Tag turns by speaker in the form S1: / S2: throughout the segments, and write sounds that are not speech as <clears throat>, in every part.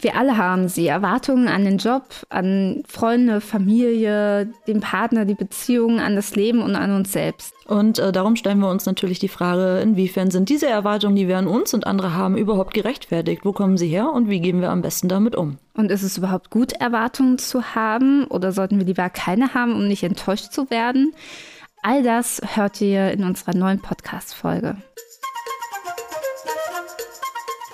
S1: Wir alle haben sie. Erwartungen an den Job, an Freunde, Familie, den Partner, die Beziehungen, an das Leben und an uns selbst.
S2: Und äh, darum stellen wir uns natürlich die Frage, inwiefern sind diese Erwartungen, die wir an uns und andere haben, überhaupt gerechtfertigt? Wo kommen sie her und wie gehen wir am besten damit um?
S1: Und ist es überhaupt gut, Erwartungen zu haben oder sollten wir lieber keine haben, um nicht enttäuscht zu werden? All das hört ihr in unserer neuen Podcast-Folge.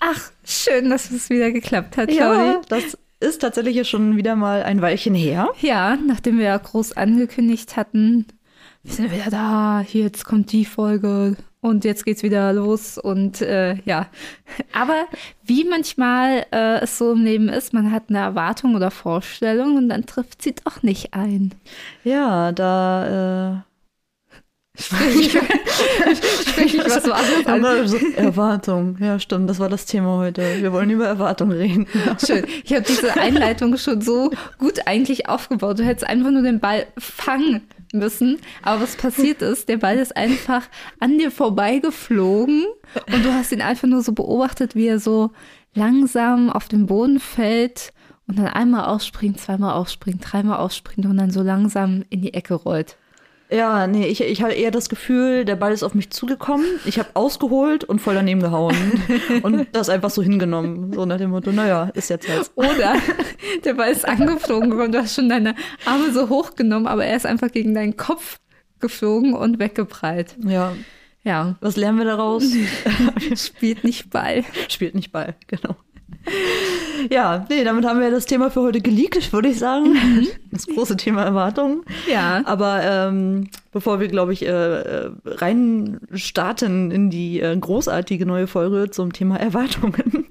S1: Ach, schön, dass es wieder geklappt hat, Claudi.
S2: Ja, das ist tatsächlich schon wieder mal ein Weilchen her.
S1: Ja, nachdem wir ja groß angekündigt hatten, wir sind wieder da, jetzt kommt die Folge und jetzt geht's wieder los und äh, ja. <laughs> Aber wie manchmal äh, es so im Leben ist, man hat eine Erwartung oder Vorstellung und dann trifft sie doch nicht ein.
S2: Ja, da äh,
S1: Sprich, <laughs> sprich ich was so anderes an.
S2: Aber so Erwartung, ja stimmt, das war das Thema heute. Wir wollen über Erwartung reden. <laughs>
S1: Schön. Ich habe diese Einleitung schon so gut eigentlich aufgebaut. Du hättest einfach nur den Ball fangen müssen. Aber was passiert ist, der Ball ist einfach an dir vorbeigeflogen und du hast ihn einfach nur so beobachtet, wie er so langsam auf den Boden fällt und dann einmal ausspringt, zweimal ausspringt, dreimal ausspringt und dann so langsam in die Ecke rollt.
S2: Ja, nee, ich, ich hatte eher das Gefühl, der Ball ist auf mich zugekommen. Ich habe ausgeholt und voll daneben gehauen. <laughs> und das einfach so hingenommen. So nach dem Motto, naja, ist jetzt halt.
S1: Oder <laughs> der Ball ist angeflogen und du hast schon deine Arme so hochgenommen, aber er ist einfach gegen deinen Kopf geflogen und weggeprallt.
S2: Ja.
S1: Ja,
S2: Was lernen wir daraus? <laughs>
S1: spielt nicht Ball.
S2: Spielt nicht Ball, genau. <laughs> Ja, nee, damit haben wir das Thema für heute geleakt, würde ich sagen. Das große Thema Erwartungen.
S1: Ja.
S2: Aber ähm, bevor wir, glaube ich, äh, äh, rein starten in die äh, großartige neue Folge zum Thema Erwartungen,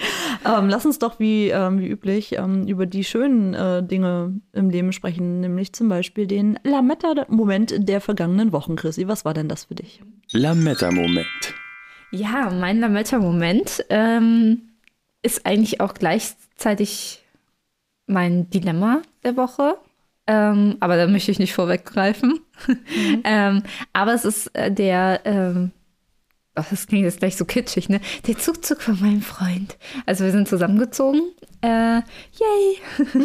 S2: <laughs> ähm, lass uns doch wie, ähm, wie üblich ähm, über die schönen äh, Dinge im Leben sprechen, nämlich zum Beispiel den Lametta-Moment der vergangenen Wochen. Chrissy, was war denn das für dich?
S3: Lametta-Moment.
S1: Ja, mein Lametta-Moment ähm, ist eigentlich auch gleichzeitig mein Dilemma der Woche. Ähm, aber da möchte ich nicht vorweggreifen. <laughs> ähm, aber es ist äh, der, ähm, ach, das klingt jetzt gleich so kitschig, ne? Der Zugzug von meinem Freund. Also wir sind zusammengezogen. Äh, yay!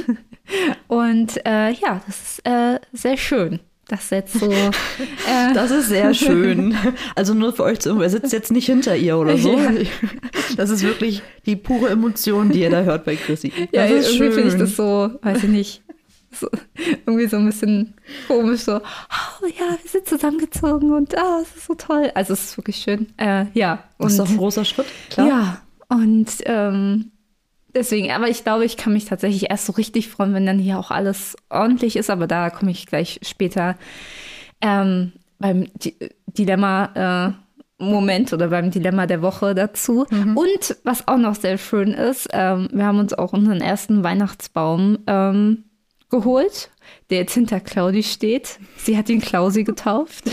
S1: <laughs> Und äh, ja, das ist äh, sehr schön. Das ist jetzt so. <laughs> Äh,
S2: Das ist sehr <laughs> schön. Also nur für euch zu er sitzt jetzt nicht hinter ihr oder so. <laughs>
S1: Ja.
S2: Das ist wirklich die pure Emotion, die ihr da hört bei Chrissy.
S1: Ja,
S2: das ist
S1: irgendwie finde ich das so, weiß ich nicht, so, irgendwie so ein bisschen komisch, so, oh ja, wir sind zusammengezogen und ah, es ist so toll. Also es ist wirklich schön. Äh, ja.
S2: Das ist doch ein
S1: Und,
S2: großer Schritt, klar.
S1: ja, und ähm, deswegen, aber ich glaube, ich kann mich tatsächlich erst so richtig freuen, wenn dann hier auch alles ordentlich ist, aber da komme ich gleich später ähm, beim Di Dilemma. Äh, Moment oder beim Dilemma der Woche dazu. Und was auch noch sehr schön ist, ähm, wir haben uns auch unseren ersten Weihnachtsbaum ähm, geholt, der jetzt hinter Claudi steht. Sie hat ihn Klausi getauft.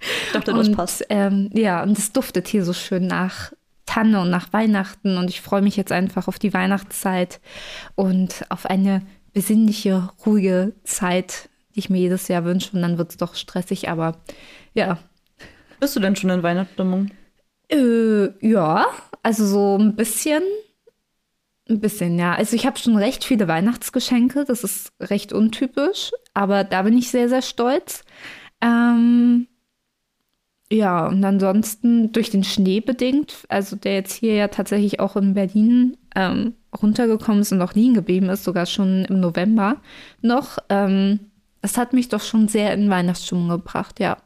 S2: Ich dachte, das
S1: und,
S2: passt.
S1: Ähm, ja, und es duftet hier so schön nach Tanne und nach Weihnachten. Und ich freue mich jetzt einfach auf die Weihnachtszeit und auf eine besinnliche, ruhige Zeit, die ich mir jedes Jahr wünsche. Und dann wird es doch stressig, aber ja.
S2: Bist du denn schon in Weihnachtsstimmung?
S1: Äh, ja, also so ein bisschen. Ein bisschen, ja. Also ich habe schon recht viele Weihnachtsgeschenke. Das ist recht untypisch, aber da bin ich sehr, sehr stolz. Ähm, ja, und ansonsten durch den Schnee bedingt, also der jetzt hier ja tatsächlich auch in Berlin ähm, runtergekommen ist und auch liegen geblieben ist, sogar schon im November noch. Ähm, das hat mich doch schon sehr in Weihnachtsstimmung gebracht, ja.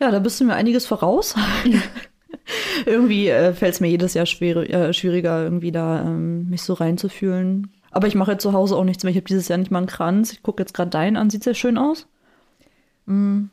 S2: Ja, da bist du mir einiges voraus. <laughs> irgendwie äh, fällt es mir jedes Jahr schwer, äh, schwieriger, irgendwie da ähm, mich so reinzufühlen. Aber ich mache jetzt zu Hause auch nichts mehr. Ich habe dieses Jahr nicht mal einen Kranz. Ich gucke jetzt gerade deinen an. Sieht sehr schön aus. Mm.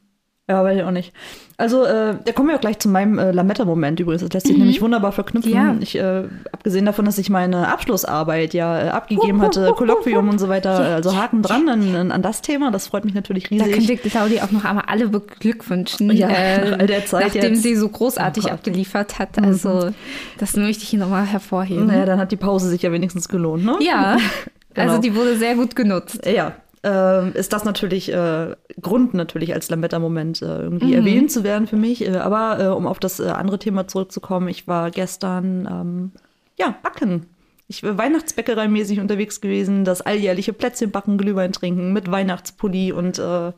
S2: Ja, weiß ich auch nicht. Also, äh, da kommen wir auch gleich zu meinem äh, Lametta-Moment übrigens. Das lässt sich nämlich wunderbar verknüpfen.
S1: Ja.
S2: Ich, äh, abgesehen davon, dass ich meine Abschlussarbeit ja äh, abgegeben hatte, Kolloquium und so weiter, äh, also Haken dran an, an- an das Thema. Das freut mich natürlich
S1: Da
S2: riesig.
S1: könnte Claudi auch noch einmal alle beglückwünschen,
S2: Ja,
S1: äh,
S2: nach all der Zeit
S1: nachdem
S2: jetzt.
S1: sie so großartig
S2: Oh
S1: abgeliefert hat. Also, das möchte ich hier nochmal hervorheben.
S2: naja, dann hat die Pause sich ja wenigstens gelohnt, ne?
S1: Ja, <laughs>
S2: Genau.
S1: also die wurde sehr gut genutzt.
S2: Ja, ähm, ist das natürlich äh, Grund natürlich als Lametta-Moment äh, irgendwie erwähnt zu werden für mich. Äh, aber äh, um auf das äh, andere Thema zurückzukommen, ich war gestern ähm, ja backen. Ich war Weihnachtsbäckerei-mäßig unterwegs gewesen, das alljährliche Plätzchen backen, Glühwein trinken mit Weihnachtspulli und äh,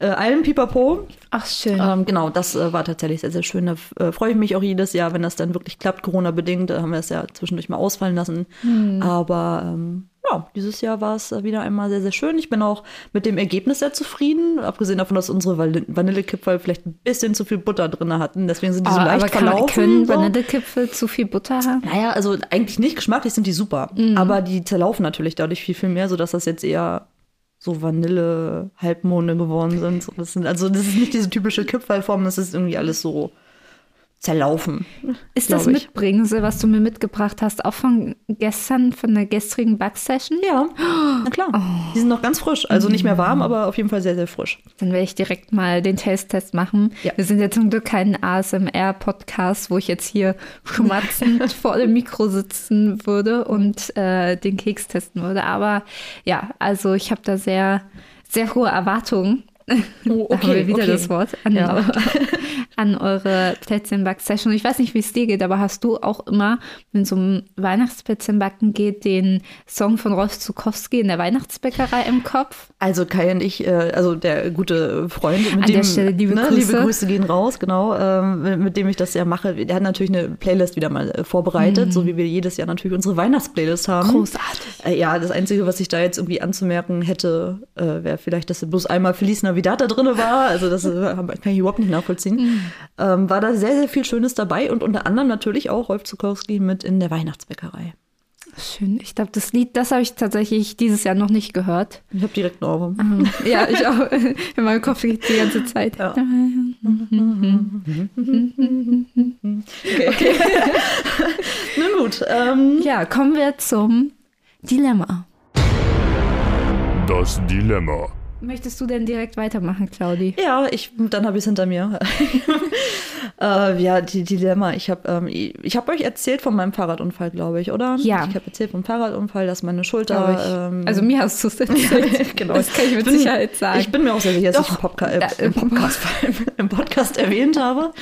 S2: äh, allem Pipapo.
S1: Ach, schön.
S2: Ähm, genau, das äh, war tatsächlich sehr, sehr schön. Da äh, freue ich mich auch jedes Jahr, wenn das dann wirklich klappt, Corona-bedingt. Da haben wir es ja zwischendurch mal ausfallen lassen. Aber ähm, ja, dieses Jahr war es äh, wieder einmal sehr, sehr schön. Ich bin auch mit dem Ergebnis sehr zufrieden. Abgesehen davon, dass unsere Vanille- Vanillekipferl vielleicht ein bisschen zu viel Butter drin hatten. Deswegen sind die so
S1: Ah,
S2: leicht
S1: aber kann,
S2: verlaufen.
S1: können
S2: so.
S1: Vanillekipfel zu viel Butter haben?
S2: Naja, also eigentlich nicht. Geschmacklich sind die super. Aber die zerlaufen natürlich dadurch viel, viel mehr, sodass das jetzt eher so Vanille-Halbmonde geworden sind. So, das sind. Also das ist nicht diese typische Kipferlform, das ist irgendwie alles so zerlaufen.
S1: Ist das
S2: ich.
S1: Mitbringsel, was du mir mitgebracht hast, auch von gestern, von der gestrigen Backsession?
S2: Ja, na klar. Die sind noch ganz frisch. Also nicht mehr warm, aber auf jeden Fall sehr, sehr frisch.
S1: Dann werde ich direkt mal den Taste-Test machen.
S2: Ja.
S1: Wir sind ja zum Glück kein ASMR-Podcast, wo ich jetzt hier schmatzend <laughs> vor dem Mikro sitzen würde und äh, den Keks testen würde. Aber ja, also ich habe da sehr, sehr hohe Erwartungen.
S2: Oh,
S1: Da haben wir wieder das Wort an,
S2: Ja. <laughs>
S1: an eure Plätzchenback-Session. Ich weiß nicht, wie es dir geht, aber hast du auch immer, wenn es um Weihnachtsplätzchenbacken geht, den Song von Rolf Zukowski in der Weihnachtsbäckerei im Kopf?
S2: Also Kai und ich, äh, also der gute Freund, mit
S1: An
S2: dem
S1: der Stelle liebe
S2: ne,
S1: Grüße.
S2: liebe Grüße gehen raus, genau, ähm, mit, dem ich das ja mache. Der hat natürlich eine Playlist wieder mal äh, vorbereitet, so wie wir jedes Jahr natürlich unsere Weihnachtsplaylist haben.
S1: Großartig.
S2: Äh, ja, das Einzige, was ich da jetzt irgendwie anzumerken hätte, äh, wäre vielleicht, dass bloß einmal Feliz Navidad da drin war. Also das äh, kann ich überhaupt nicht nachvollziehen. Ähm, war da sehr, sehr viel Schönes dabei und unter anderem natürlich auch Rolf Zukowski mit in der Weihnachtsbäckerei.
S1: Schön. Ich glaube, das Lied, das habe ich tatsächlich dieses Jahr noch nicht gehört.
S2: Ich habe direkt einen Ohrwurm.
S1: Ähm, ja, ich auch. <laughs> In meinem Kopf geht die ganze Zeit.
S2: Ja. <laughs> Okay. <laughs> Nun gut. Ähm,
S1: Ja, kommen wir zum Dilemma.
S3: Das Dilemma.
S1: Möchtest du denn direkt weitermachen, Claudi?
S2: ja, ich, dann habe ich es hinter mir. <laughs> äh, ja, die Dilemma. Ich habe ähm, ich hab euch erzählt von meinem Fahrradunfall, glaube ich, oder?
S1: Ja.
S2: Ich habe erzählt vom Fahrradunfall, dass meine Schulter.
S1: ich.
S2: Ähm,
S1: also mir hast du es erzählt. <laughs>
S2: genau.
S1: Das kann ich mit
S2: bin-
S1: Sicherheit sagen.
S2: Ich bin mir auch sehr sicher, dass
S1: Doch.
S2: ich im, Podca äh, im, Podcast, <laughs> im Podcast erwähnt habe,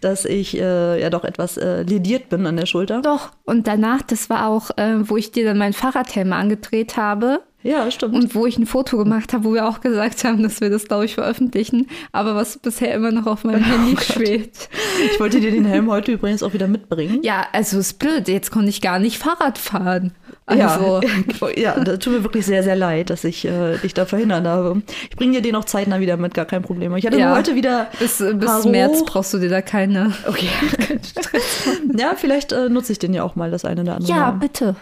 S2: dass ich äh, ja doch etwas äh, lediert bin an der Schulter.
S1: Doch. Und danach, das war auch, äh, wo ich dir dann mein Fahrradhelm angedreht habe
S2: Ja, stimmt.
S1: und wo ich ein Foto gemacht habe, wo wir auch gesagt haben, dass wir das, glaube ich, veröffentlichen. Aber was bisher immer noch auf meinem <laughs> Handy schwebt.
S2: ich wollte dir den Helm heute übrigens auch wieder mitbringen.
S1: Ja, also ist blöd. Jetzt konnte ich gar nicht Fahrrad fahren. Also,
S2: ja, <laughs> ja, das tut mir wirklich sehr, sehr leid, dass ich äh, dich da verhindert habe. Ich bringe dir den auch zeitnah wieder mit, gar kein Problem. Ich hatte
S1: Ja.
S2: nur heute wieder.
S1: bis, bis März brauchst du dir da keine.
S2: Okay. <laughs> ja, vielleicht äh, nutze ich den ja auch mal, das eine oder andere.
S1: Ja,
S2: Mal.
S1: bitte.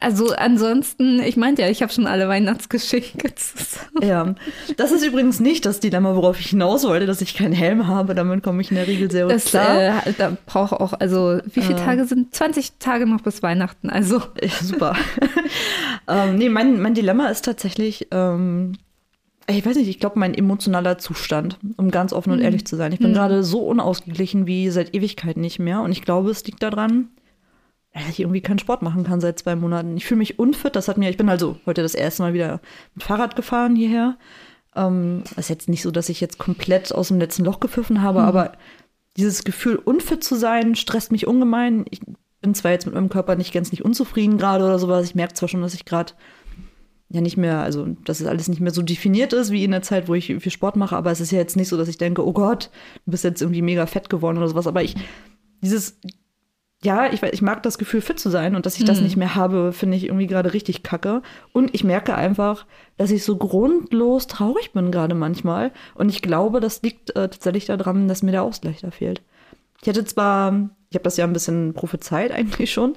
S1: Also ansonsten, ich meinte ja, ich habe schon alle Weihnachtsgeschenke zusammen.
S2: Ja, das ist übrigens nicht das Dilemma, worauf ich hinaus wollte, dass ich keinen Helm habe. Damit komme ich in der Regel sehr gut
S1: Das
S2: klar.
S1: äh, da braucht auch, also wie viele Tage sind? 20 Tage noch bis Weihnachten. Also
S2: Ja, super. <laughs> ähm, nee, mein, mein Dilemma ist tatsächlich, ähm, ich weiß nicht, ich glaube, mein emotionaler Zustand, um ganz offen und ehrlich zu sein. Ich bin gerade so unausgeglichen wie seit Ewigkeiten nicht mehr. Und ich glaube, es liegt daran, ich irgendwie keinen Sport machen kann seit zwei Monaten. Ich fühle mich unfit. Das hat mir, ich bin also heute das erste Mal wieder mit Fahrrad gefahren hierher. Ähm, ist jetzt nicht so, dass ich jetzt komplett aus dem letzten Loch gepfiffen habe, aber dieses Gefühl, unfit zu sein, stresst mich ungemein. Ich bin zwar jetzt mit meinem Körper nicht ganz nicht unzufrieden gerade oder sowas. Ich merke zwar schon, dass ich gerade ja nicht mehr, also dass es alles nicht mehr so definiert ist wie in der Zeit, wo ich viel Sport mache, aber es ist ja jetzt nicht so, dass ich denke, oh Gott, du bist jetzt irgendwie mega fett geworden oder sowas. Aber ich, dieses, ja, ich, weiß- ich mag das Gefühl, fit zu sein und dass ich das nicht mehr habe, finde ich irgendwie gerade richtig kacke. Und ich merke einfach, dass ich so grundlos traurig bin gerade manchmal. Und ich glaube, das liegt äh, tatsächlich daran, dass mir der Ausgleich da fehlt. Ich hätte zwar, ich habe das ja ein bisschen prophezeit <laughs> eigentlich schon,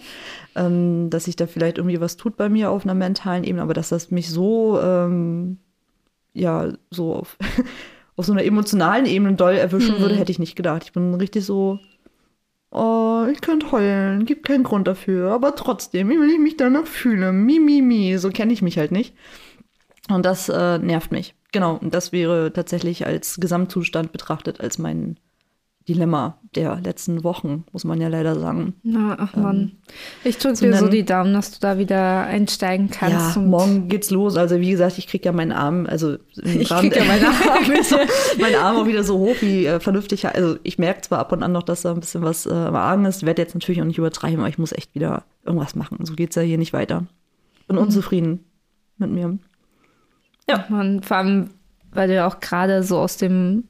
S2: ähm, dass sich da vielleicht irgendwie was tut bei mir auf einer mentalen Ebene, aber dass das mich so, ähm, ja, so auf, <laughs> auf so einer emotionalen Ebene doll erwischen
S1: Mhm.
S2: würde, hätte ich nicht gedacht. Ich bin richtig so, oh, ich könnte heulen, gibt keinen Grund dafür, aber trotzdem, wie will ich mich danach fühlen? Mi, mi, mi, so kenne ich mich halt nicht. Und das äh, nervt mich. Genau, und das wäre tatsächlich als Gesamtzustand betrachtet als mein Dilemma der letzten Wochen, muss man ja leider sagen.
S1: Na, ach Mann. Ich drücke
S2: zu
S1: dir so die Daumen, dass du da wieder einsteigen kannst.
S2: ja, morgen geht's los. Also wie gesagt, ich krieg ja meinen Arm, also <laughs>
S1: Ich krieg ja
S2: der-
S1: meine Arme.
S2: meinen <laughs> Arm auch wieder so hoch wie äh, vernünftig. Also ich merke zwar ab und an noch, dass da ein bisschen was äh, im Argen ist. Ich werde jetzt natürlich auch nicht übertreiben, aber ich muss echt wieder irgendwas machen. So geht's ja hier nicht weiter. Bin
S1: Mhm.
S2: unzufrieden mit mir. Ja.
S1: Man, vor allem, weil du ja auch gerade so aus dem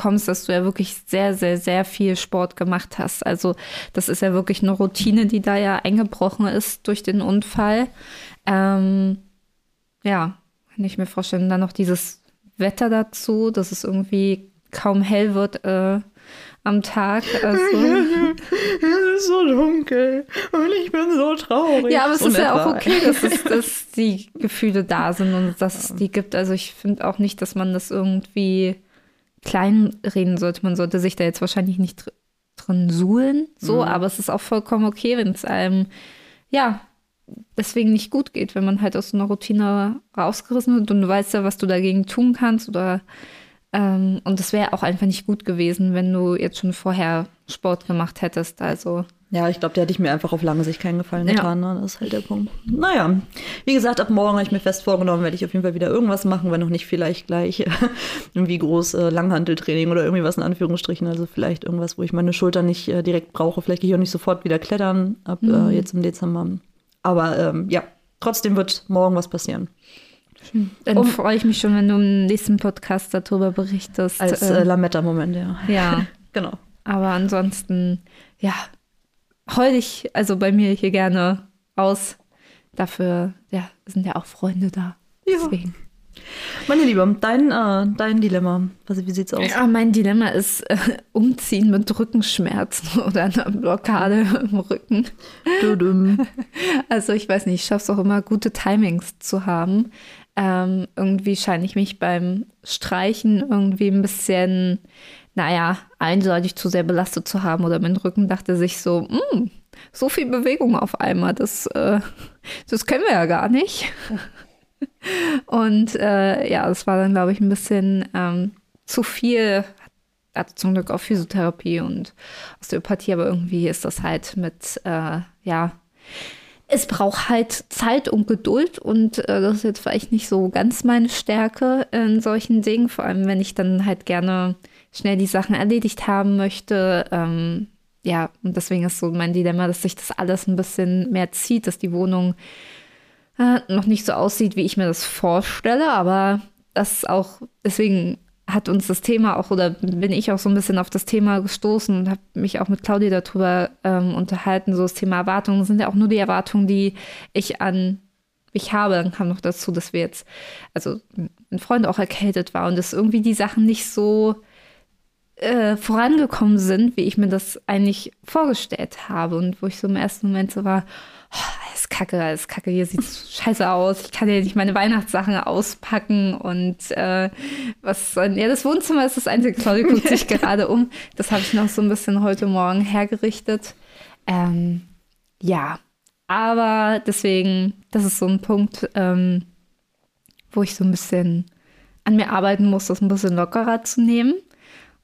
S1: kommst, dass du ja wirklich sehr, sehr, sehr viel Sport gemacht hast. Also das ist ja wirklich eine Routine, die da ja eingebrochen ist durch den Unfall. Ähm, ja, kann ich mir vorstellen. Dann noch dieses Wetter dazu, dass es irgendwie kaum hell wird äh, am Tag. Also, <laughs>
S2: Es ist so dunkel und ich bin so traurig.
S1: Ja, aber es
S2: So
S1: ist ja auch okay, dass, es, dass die Gefühle da sind und dass es die gibt. Also ich finde auch nicht, dass man das irgendwie kleinreden sollte. Man sollte sich da jetzt wahrscheinlich nicht dr drin suhlen, so, aber es ist auch vollkommen okay, wenn es einem, ja, deswegen nicht gut geht, wenn man halt aus so einer Routine rausgerissen wird und du weißt ja, was du dagegen tun kannst oder ähm, und es wäre auch einfach nicht gut gewesen, wenn du jetzt schon vorher Sport gemacht hättest. Also
S2: Ja, ich glaube, der hätte ich mir einfach auf lange Sicht keinen Gefallen
S1: Ja.
S2: getan. Ne? Das ist halt der Punkt. Naja, wie gesagt, ab morgen habe ich mir fest vorgenommen, werde ich auf jeden Fall wieder irgendwas machen, wenn noch nicht vielleicht gleich <laughs> irgendwie groß äh, Langhanteltraining oder irgendwie was in Anführungsstrichen. Also vielleicht irgendwas, wo ich meine Schulter nicht äh, direkt brauche. Vielleicht gehe ich auch nicht sofort wieder klettern ab äh, jetzt im Dezember. Aber ähm, ja, trotzdem wird morgen was passieren.
S1: Dann
S2: Um-
S1: freue ich mich schon, wenn du im nächsten Podcast darüber berichtest.
S2: Als
S1: äh,
S2: äh, Lametta-Moment, ja.
S1: ja, <laughs>
S2: Genau.
S1: aber ansonsten, ja, heul ich also bei mir hier gerne aus. Dafür, ja, sind ja auch Freunde da.
S2: Ja.
S1: Deswegen.
S2: Meine Liebe, dein, äh, dein Dilemma. Was, wie sieht's aus?
S1: Ja, mein Dilemma ist äh, Umziehen mit Rückenschmerzen <laughs> oder einer Blockade im Rücken.
S2: Dudum. <laughs>
S1: Also ich weiß nicht, ich schaffe es auch immer, gute Timings zu haben. Ähm, irgendwie scheine ich mich beim Streichen irgendwie ein bisschen, naja, einseitig zu sehr belastet zu haben. Oder mein Rücken dachte sich so, "Hm, so viel Bewegung auf einmal, das, äh, das können wir ja gar nicht. <laughs> Und äh, ja, das war dann, glaube ich, ein bisschen ähm, zu viel. Hatte zum Glück auch Physiotherapie und Osteopathie, aber irgendwie ist das halt mit, äh, ja, es braucht halt Zeit und Geduld und äh, das ist jetzt vielleicht nicht so ganz meine Stärke in solchen Dingen, vor allem wenn ich dann halt gerne schnell die Sachen erledigt haben möchte. Ähm, ja, und deswegen ist so mein Dilemma, dass sich das alles ein bisschen mehr zieht, dass die Wohnung äh, noch nicht so aussieht, wie ich mir das vorstelle, aber das auch, deswegen hat uns das Thema auch, oder bin ich auch so ein bisschen auf das Thema gestoßen und habe mich auch mit Claudia darüber ähm, unterhalten, so das Thema Erwartungen, sind ja auch nur die Erwartungen, die ich an mich habe. Dann kam noch dazu, dass wir jetzt, also ein Freund auch erkältet war und dass irgendwie die Sachen nicht so äh, vorangekommen sind, wie ich mir das eigentlich vorgestellt habe. Und wo ich so im ersten Moment so war, oh, alles kacke, alles kacke, hier sieht <laughs> scheiße aus. Ich kann ja nicht meine Weihnachtssachen auspacken und äh, was ja, das Wohnzimmer ist das einzige, Claudia guckt sich <laughs> gerade um. Das habe ich noch so ein bisschen heute Morgen hergerichtet. Ähm, ja, aber deswegen, das ist so ein Punkt, ähm, wo ich so ein bisschen an mir arbeiten muss, das ein bisschen lockerer zu nehmen.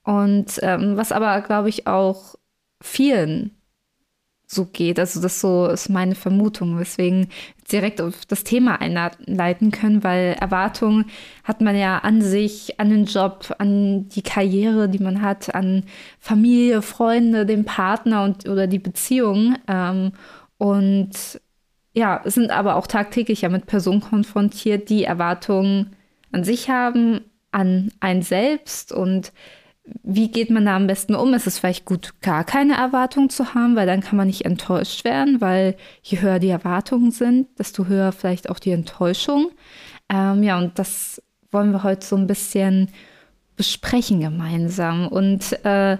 S1: Und ähm, was aber, glaube ich, auch vielen so geht. Also das so ist meine Vermutung, weswegen direkt auf das Thema einleiten können, weil Erwartungen hat man ja an sich, an den Job, an die Karriere, die man hat, an Familie, Freunde, den Partner und oder die Beziehung. Ähm, und ja, sind aber auch tagtäglich ja mit Personen konfrontiert, die Erwartungen an sich haben, an einen selbst und wie geht man da am besten um? Es ist vielleicht gut, gar keine Erwartung zu haben, weil dann kann man nicht enttäuscht werden, weil je höher die Erwartungen sind, desto höher vielleicht auch die Enttäuschung. Ähm, ja, und das wollen wir heute so ein bisschen besprechen gemeinsam. Und äh,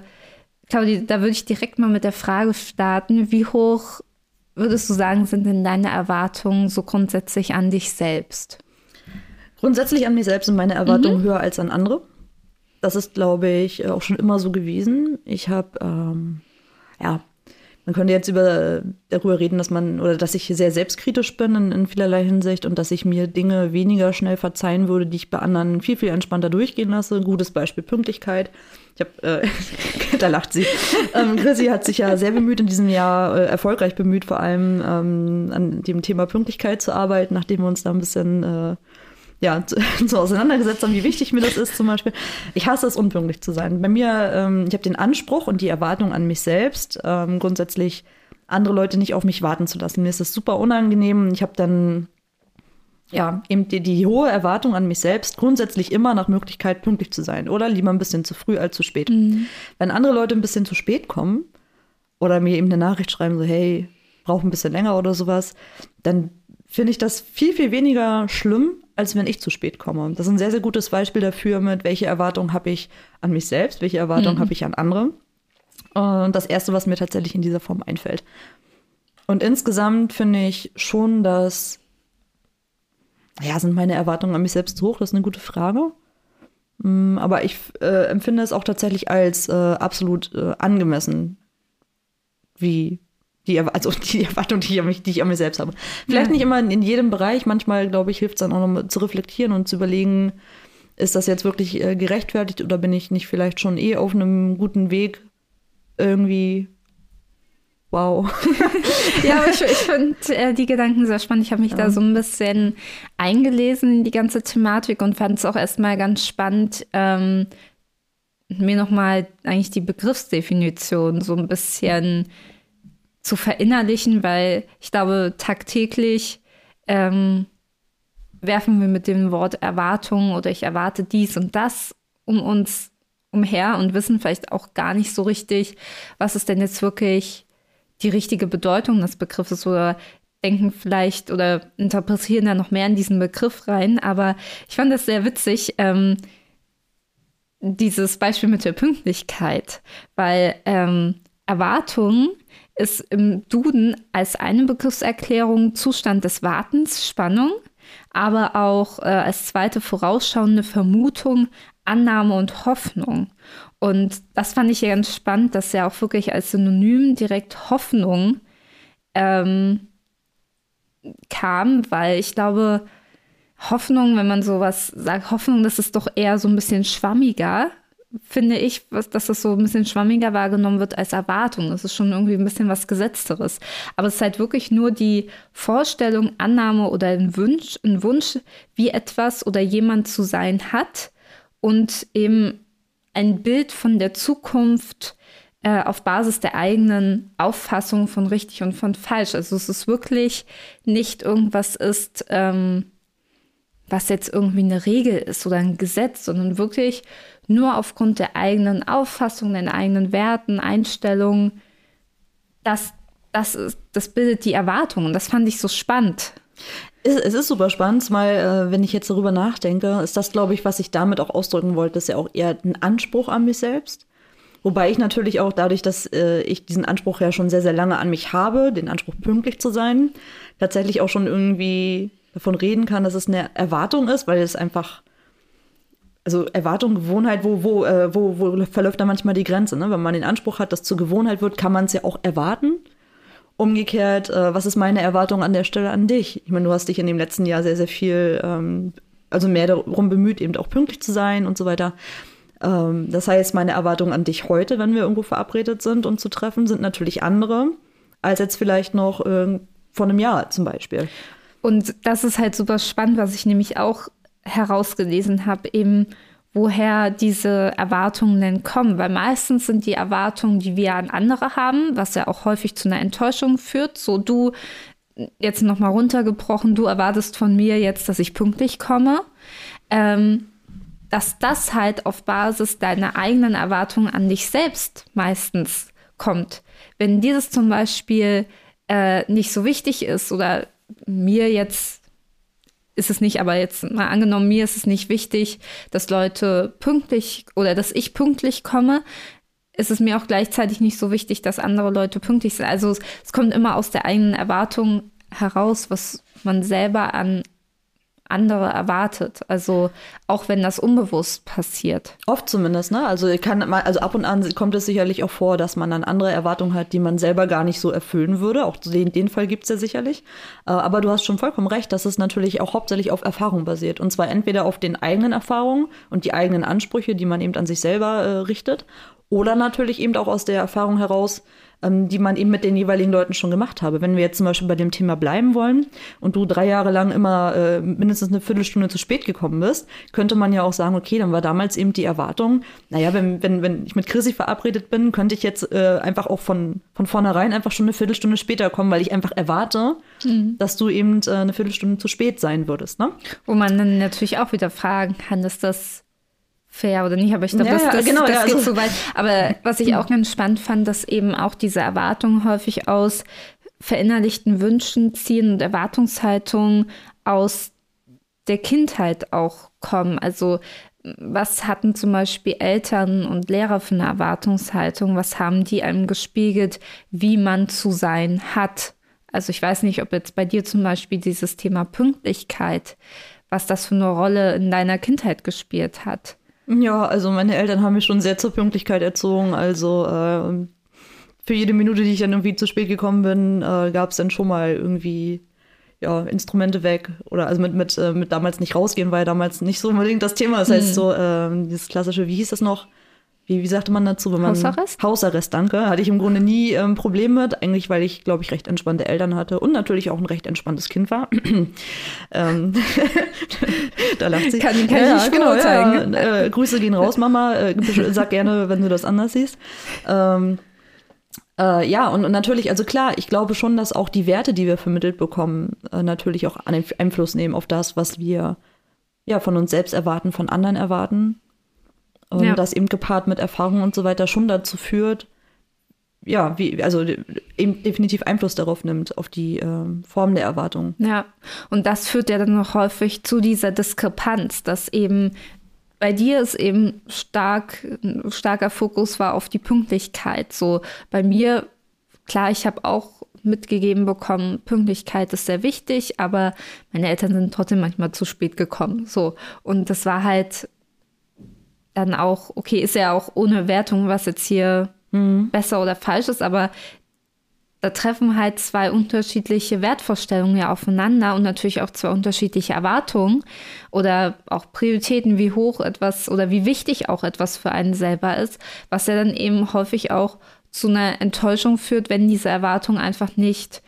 S1: Claudia, da würde ich direkt mal mit der Frage starten, wie hoch würdest du sagen, sind denn deine Erwartungen so grundsätzlich an dich selbst?
S2: Grundsätzlich an mich selbst sind meine Erwartungen mhm. höher als an andere. Das ist, glaube ich, auch schon immer so gewesen. Ich habe, ähm, ja, man könnte jetzt über, darüber reden, dass man oder dass ich sehr selbstkritisch bin in, in, vielerlei Hinsicht und dass ich mir Dinge weniger schnell verzeihen würde, die ich bei anderen viel, viel entspannter durchgehen lasse. Gutes Beispiel Pünktlichkeit. Ich habe, äh, <laughs> da lacht sie. Ähm, Chrissy hat sich ja sehr bemüht in diesem Jahr, äh, erfolgreich bemüht, vor allem ähm, an dem Thema Pünktlichkeit zu arbeiten, nachdem wir uns da ein bisschen äh, ja, <laughs> so auseinandergesetzt haben, wie wichtig mir das ist zum Beispiel. Ich hasse es, unpünktlich zu sein. Bei mir, ähm, ich habe den Anspruch und die Erwartung an mich selbst, ähm, grundsätzlich andere Leute nicht auf mich warten zu lassen. Mir ist das super unangenehm. Ich habe dann ja, eben die, die, hohe Erwartung an mich selbst, grundsätzlich immer nach Möglichkeit pünktlich zu sein oder lieber ein bisschen zu früh als zu spät. Mhm. Wenn andere Leute ein bisschen zu spät kommen oder mir eben eine Nachricht schreiben, so, hey, brauch ein bisschen länger oder sowas, dann finde ich das viel, viel weniger schlimm, als wenn ich zu spät komme. Das ist ein sehr, sehr gutes Beispiel dafür, mit welche Erwartungen habe ich an mich selbst, welche Erwartungen mhm. habe ich an andere. Und das Erste, was mir tatsächlich in dieser Form einfällt. Und insgesamt finde ich schon, dass, ja, sind meine Erwartungen an mich selbst hoch? Das ist eine gute Frage. Mm, aber ich äh, empfinde es auch tatsächlich als äh, absolut äh, angemessen, wie die, also <laughs> die Erwartung, die ich, an mich, die ich an mir selbst habe. Vielleicht ja. nicht immer in, jedem Bereich. Manchmal, glaube ich, hilft es dann auch noch zu reflektieren und zu überlegen, ist das jetzt wirklich äh, gerechtfertigt oder bin ich nicht vielleicht schon eh auf einem guten Weg irgendwie Wow. <laughs>
S1: ja, aber ich, ich finde äh, die Gedanken sehr spannend. Ich habe mich ja. da so ein bisschen eingelesen in die ganze Thematik und fand es auch erstmal ganz spannend, ähm, mir nochmal eigentlich die Begriffsdefinition so ein bisschen zu verinnerlichen, weil ich glaube, tagtäglich ähm, werfen wir mit dem Wort Erwartung oder ich erwarte dies und das um uns umher und wissen vielleicht auch gar nicht so richtig, was ist denn jetzt wirklich die richtige Bedeutung des Begriffes oder denken vielleicht oder interpretieren da noch mehr in diesen Begriff rein. Aber ich fand das sehr witzig, ähm, dieses Beispiel mit der Pünktlichkeit, weil ähm, Erwartungen ist im Duden als eine Begriffserklärung Zustand des Wartens, Spannung, aber auch äh, als zweite vorausschauende Vermutung, Annahme und Hoffnung. Und das fand ich ja ganz spannend, dass ja auch wirklich als Synonym direkt Hoffnung ähm, kam, weil ich glaube, Hoffnung, wenn man sowas sagt, Hoffnung, das ist doch eher so ein bisschen schwammiger finde ich, dass das so ein bisschen schwammiger wahrgenommen wird als Erwartung. Das ist schon irgendwie ein bisschen was Gesetzteres. Aber es ist halt wirklich nur die Vorstellung, Annahme oder ein Wunsch, ein Wunsch, wie etwas oder jemand zu sein hat und eben ein Bild von der Zukunft äh, auf Basis der eigenen Auffassung von richtig und von falsch. Also es ist wirklich nicht irgendwas ist, ähm, was jetzt irgendwie eine Regel ist oder ein Gesetz, sondern wirklich nur aufgrund der eigenen Auffassung, den eigenen Werten, Einstellungen, das, das, ist, das bildet die Erwartungen. Das fand ich so spannend.
S2: Es ist super spannend, weil, äh, wenn ich jetzt darüber nachdenke, ist das, glaube ich, was ich damit auch ausdrücken wollte, ist ja auch eher ein Anspruch an mich selbst. Wobei ich natürlich auch dadurch, dass äh, ich diesen Anspruch ja schon sehr, sehr lange an mich habe, den Anspruch pünktlich zu sein, tatsächlich auch schon irgendwie davon reden kann, dass es eine Erwartung ist, weil es einfach also Erwartung, Gewohnheit, wo, wo, äh, wo, wo verläuft da manchmal die Grenze? Ne? Wenn man den Anspruch hat, dass zur Gewohnheit wird, kann man es ja auch erwarten. Umgekehrt, äh, was ist meine Erwartung an der Stelle an dich? Ich meine, du hast dich in dem letzten Jahr sehr, sehr viel, ähm, also mehr darum bemüht, eben auch pünktlich zu sein und so weiter. Ähm, das heißt, meine Erwartungen an dich heute, wenn wir irgendwo verabredet sind und zu treffen, sind natürlich andere als jetzt vielleicht noch äh, vor einem Jahr zum Beispiel.
S1: Und das ist halt super spannend, was ich nämlich auch herausgelesen habe, eben woher diese Erwartungen denn kommen. Weil meistens sind die Erwartungen, die wir an andere haben, was ja auch häufig zu einer Enttäuschung führt. So du, jetzt nochmal runtergebrochen, du erwartest von mir jetzt, dass ich pünktlich komme. Ähm, dass das halt auf Basis deiner eigenen Erwartungen an dich selbst meistens kommt. Wenn dieses zum Beispiel äh, nicht so wichtig ist oder mir jetzt ist es nicht, aber jetzt mal angenommen, mir ist es nicht wichtig, dass Leute pünktlich oder dass ich pünktlich komme, ist es mir auch gleichzeitig nicht so wichtig, dass andere Leute pünktlich sind. Also es, es kommt immer aus der eigenen Erwartung heraus, was man selber an andere erwartet. Also auch wenn das unbewusst passiert.
S2: Oft zumindest, ne? Also kann mal, also ab und an kommt es sicherlich auch vor, dass man dann andere Erwartungen hat, die man selber gar nicht so erfüllen würde. Auch den, den Fall gibt es ja sicherlich. Äh, aber du hast schon vollkommen recht, dass es natürlich auch hauptsächlich auf Erfahrung basiert. Und zwar entweder auf den eigenen Erfahrungen und die eigenen Ansprüche, die man eben an sich selber äh, richtet, oder natürlich eben auch aus der Erfahrung heraus, ähm, die man eben mit den jeweiligen Leuten schon gemacht habe. Wenn wir jetzt zum Beispiel bei dem Thema bleiben wollen und du drei Jahre lang immer äh, mindestens eine Viertelstunde zu spät gekommen bist, könnte man ja auch sagen, okay, dann war damals eben die Erwartung, naja, wenn, wenn, wenn ich mit Chrissy verabredet bin, könnte ich jetzt äh, einfach auch von, von vornherein einfach schon eine Viertelstunde später kommen, weil ich einfach erwarte, mhm. dass du eben äh, eine Viertelstunde zu spät sein würdest. Ne?
S1: Wo man dann natürlich auch wieder fragen kann, ist das fair oder nicht, aber ich glaube,
S2: Ja,
S1: das, das,
S2: genau,
S1: das
S2: ja,
S1: geht
S2: also-
S1: zu weit. Aber was ich auch ganz spannend fand, dass eben auch diese Erwartungen häufig aus verinnerlichten Wünschen ziehen und Erwartungshaltungen aus der Kindheit auch kommen. Also was hatten zum Beispiel Eltern und Lehrer für eine Erwartungshaltung? Was haben die einem gespiegelt, wie man zu sein hat? Also ich weiß nicht, ob jetzt bei dir zum Beispiel dieses Thema Pünktlichkeit, was das für eine Rolle in deiner Kindheit gespielt hat.
S2: Ja, also meine Eltern haben mich schon sehr zur Pünktlichkeit erzogen. Also äh, für jede Minute, die ich dann irgendwie zu spät gekommen bin, äh, gab es dann schon mal irgendwie ja, Instrumente weg. Oder also mit, mit, äh, mit damals nicht rausgehen, ja damals nicht so unbedingt das Thema. Das heißt so, äh, dieses klassische, wie hieß das noch? Wie, wie sagte man dazu? Wenn man,
S1: Hausarrest?
S2: Hausarrest, danke. Hatte ich im Grunde nie ähm, Problem mit. Eigentlich, weil ich, glaube ich, recht entspannte Eltern hatte und natürlich auch ein recht entspanntes Kind war. <clears throat> ähm, <laughs> da lacht sie.
S1: Kann- kann ich nicht beurteilen.
S2: Ja, äh, Grüße gehen raus, Mama. Äh, sag gerne, wenn du das anders siehst. Ähm, äh, ja, und, und natürlich, also klar, ich glaube schon, dass auch die Werte, die wir vermittelt bekommen, äh, natürlich auch einen Einfluss nehmen auf das, was wir ja von uns selbst erwarten, von anderen erwarten. Und
S1: Ja.
S2: das eben gepaart mit Erfahrung und so weiter schon dazu führt, ja, wie, also eben definitiv Einfluss darauf nimmt, auf die ähm, Form der Erwartung.
S1: Ja, und das führt ja dann noch häufig zu dieser Diskrepanz, dass eben bei dir ist eben stark, starker Fokus war auf die Pünktlichkeit. So bei mir, klar, ich habe auch mitgegeben bekommen, Pünktlichkeit ist sehr wichtig, aber meine Eltern sind trotzdem manchmal zu spät gekommen. So. Und das war halt dann auch, okay, ist ja auch ohne Wertung, was jetzt hier besser oder falsch ist, aber da treffen halt zwei unterschiedliche Wertvorstellungen ja aufeinander und natürlich auch zwei unterschiedliche Erwartungen oder auch Prioritäten, wie hoch etwas oder wie wichtig auch etwas für einen selber ist, was ja dann eben häufig auch zu einer Enttäuschung führt, wenn diese Erwartung einfach nicht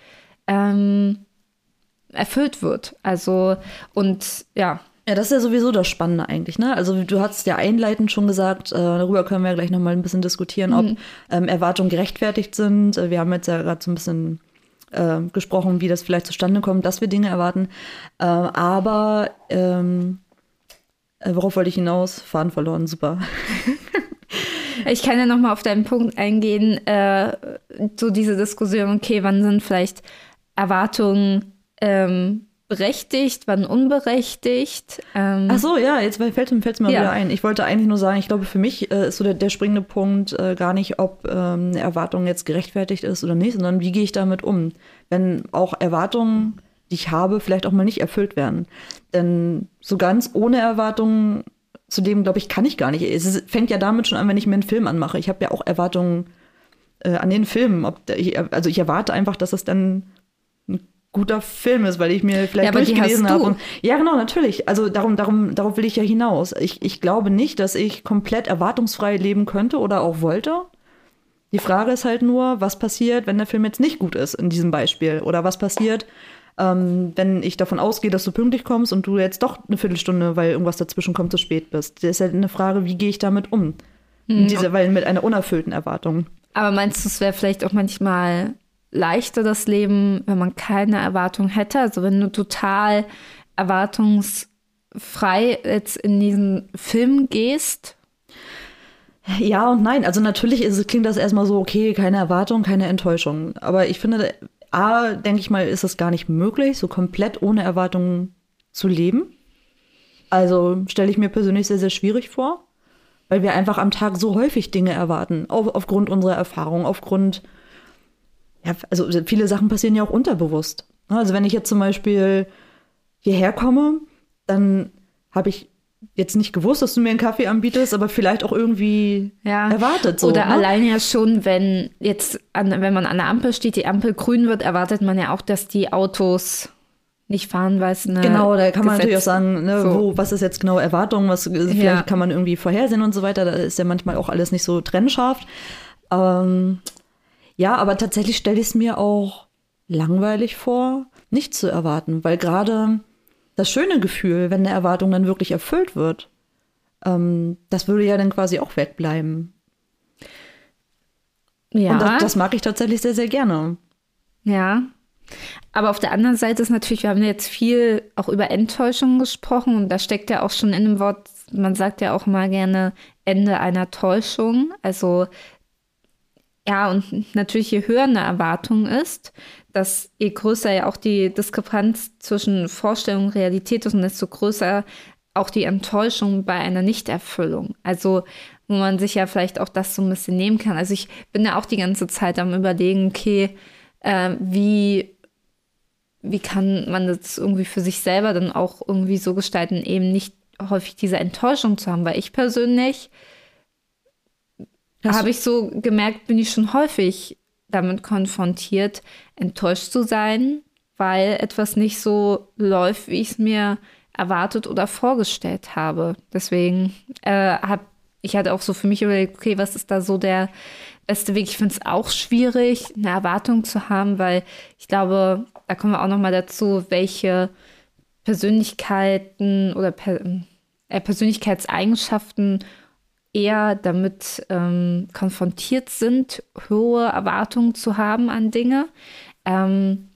S1: ähm, erfüllt wird. Also und ja,
S2: Ja, das ist ja sowieso das Spannende eigentlich, ne? Also du hast ja einleitend schon gesagt, äh, darüber können wir ja gleich nochmal ein bisschen diskutieren, ob ähm, Erwartungen gerechtfertigt sind. Äh, Wir haben jetzt ja gerade so ein bisschen äh, gesprochen, wie das vielleicht zustande kommt, dass wir Dinge erwarten. Äh, aber ähm, äh, worauf wollte ich hinaus? Faden verloren, super. <laughs>
S1: Ich kann ja noch mal auf deinen Punkt eingehen, äh, so diese Diskussion, okay, wann sind vielleicht Erwartungen ähm, berechtigt, wann unberechtigt? Ähm,
S2: Ach so, ja, jetzt fällt es mir
S1: Ja.
S2: wieder ein. Ich wollte eigentlich nur sagen, ich glaube, für mich äh, ist so der, der springende Punkt äh, gar nicht, ob ähm, eine Erwartung jetzt gerechtfertigt ist oder nicht, sondern wie gehe ich damit um, wenn auch Erwartungen, die ich habe, vielleicht auch mal nicht erfüllt werden. Denn so ganz ohne Erwartungen zu leben, glaube ich, kann ich gar nicht. Es ist, fängt ja damit schon an, wenn ich mir einen Film anmache. Ich habe ja auch Erwartungen äh, an den Film. Ob der, ich, also ich erwarte einfach, dass es dann guter Film ist, weil ich mir vielleicht
S1: Ja, aber
S2: durchgelesen habe. Ja, genau, natürlich. Also darum, darum, darauf will ich ja hinaus. Ich, ich glaube nicht, dass ich komplett erwartungsfrei leben könnte oder auch wollte. Die Frage ist halt nur, was passiert, wenn der Film jetzt nicht gut ist in diesem Beispiel? Oder was passiert, ähm, wenn ich davon ausgehe, dass du pünktlich kommst und du jetzt doch eine Viertelstunde, weil irgendwas dazwischen kommt, zu spät bist? Das ist halt eine Frage, wie gehe ich damit um?
S1: Hm.
S2: Diese, weil mit einer unerfüllten Erwartung.
S1: Aber meinst du, es wäre vielleicht auch manchmal leichter, das Leben, wenn man keine Erwartung hätte? Also wenn du total erwartungsfrei jetzt in diesen Film gehst?
S2: Ja und nein. Also natürlich ist, klingt das erstmal so, okay, keine Erwartung, keine Enttäuschung. Aber ich finde, A, denke ich mal, ist es gar nicht möglich, so komplett ohne Erwartungen zu leben. Also stelle ich mir persönlich sehr, sehr schwierig vor, weil wir einfach am Tag so häufig Dinge erwarten, auf, aufgrund unserer Erfahrung, aufgrund, ja, also viele Sachen passieren ja auch unterbewusst. Also wenn ich jetzt zum Beispiel hierher komme dann habe ich jetzt nicht gewusst, dass du mir einen Kaffee anbietest, aber vielleicht auch irgendwie
S1: Ja.
S2: erwartet. So,
S1: Oder
S2: ne?
S1: allein ja schon, wenn jetzt, an, wenn man an der Ampel steht, die Ampel grün wird, erwartet man ja auch, dass die Autos nicht fahren, weil es eine
S2: Genau, da kann man
S1: Gesetz-
S2: natürlich auch sagen, ne,
S1: so.
S2: wo, was ist jetzt genau Erwartung, was vielleicht
S1: Ja.
S2: kann man irgendwie vorhersehen und so weiter. Da ist ja manchmal auch alles nicht so trennscharf. Ähm, ja, aber tatsächlich stelle ich es mir auch langweilig vor, nicht zu erwarten, weil gerade das schöne Gefühl, wenn eine Erwartung dann wirklich erfüllt wird, ähm, das würde ja dann quasi auch wegbleiben.
S1: Ja,
S2: Und das, das mag ich tatsächlich sehr, sehr gerne.
S1: ja. Aber auf der anderen Seite ist natürlich, wir haben jetzt viel auch über Enttäuschung gesprochen und da steckt ja auch schon in dem Wort, man sagt ja auch mal gerne Ende einer Täuschung. Also ja, und natürlich je höher eine Erwartung ist, dass je größer ja auch die Diskrepanz zwischen Vorstellung und Realität ist und desto größer auch die Enttäuschung bei einer Nichterfüllung. Also wo man sich ja vielleicht auch das so ein bisschen nehmen kann. Also ich bin ja auch die ganze Zeit am überlegen, okay, äh, wie, wie kann man das irgendwie für sich selber dann auch irgendwie so gestalten, eben nicht häufig diese Enttäuschung zu haben, weil ich persönlich habe ich so gemerkt, bin ich schon häufig damit konfrontiert, enttäuscht zu sein, weil etwas nicht so läuft, wie ich es mir erwartet oder vorgestellt habe. Deswegen äh, habe ich hatte auch so für mich überlegt, okay, was ist da so der beste Weg? Ich finde es auch schwierig, eine Erwartung zu haben, weil ich glaube, da kommen wir auch noch mal dazu, welche Persönlichkeiten oder per, äh, Persönlichkeitseigenschaften eher damit ähm, konfrontiert sind, hohe Erwartungen zu haben an Dinge, ähm,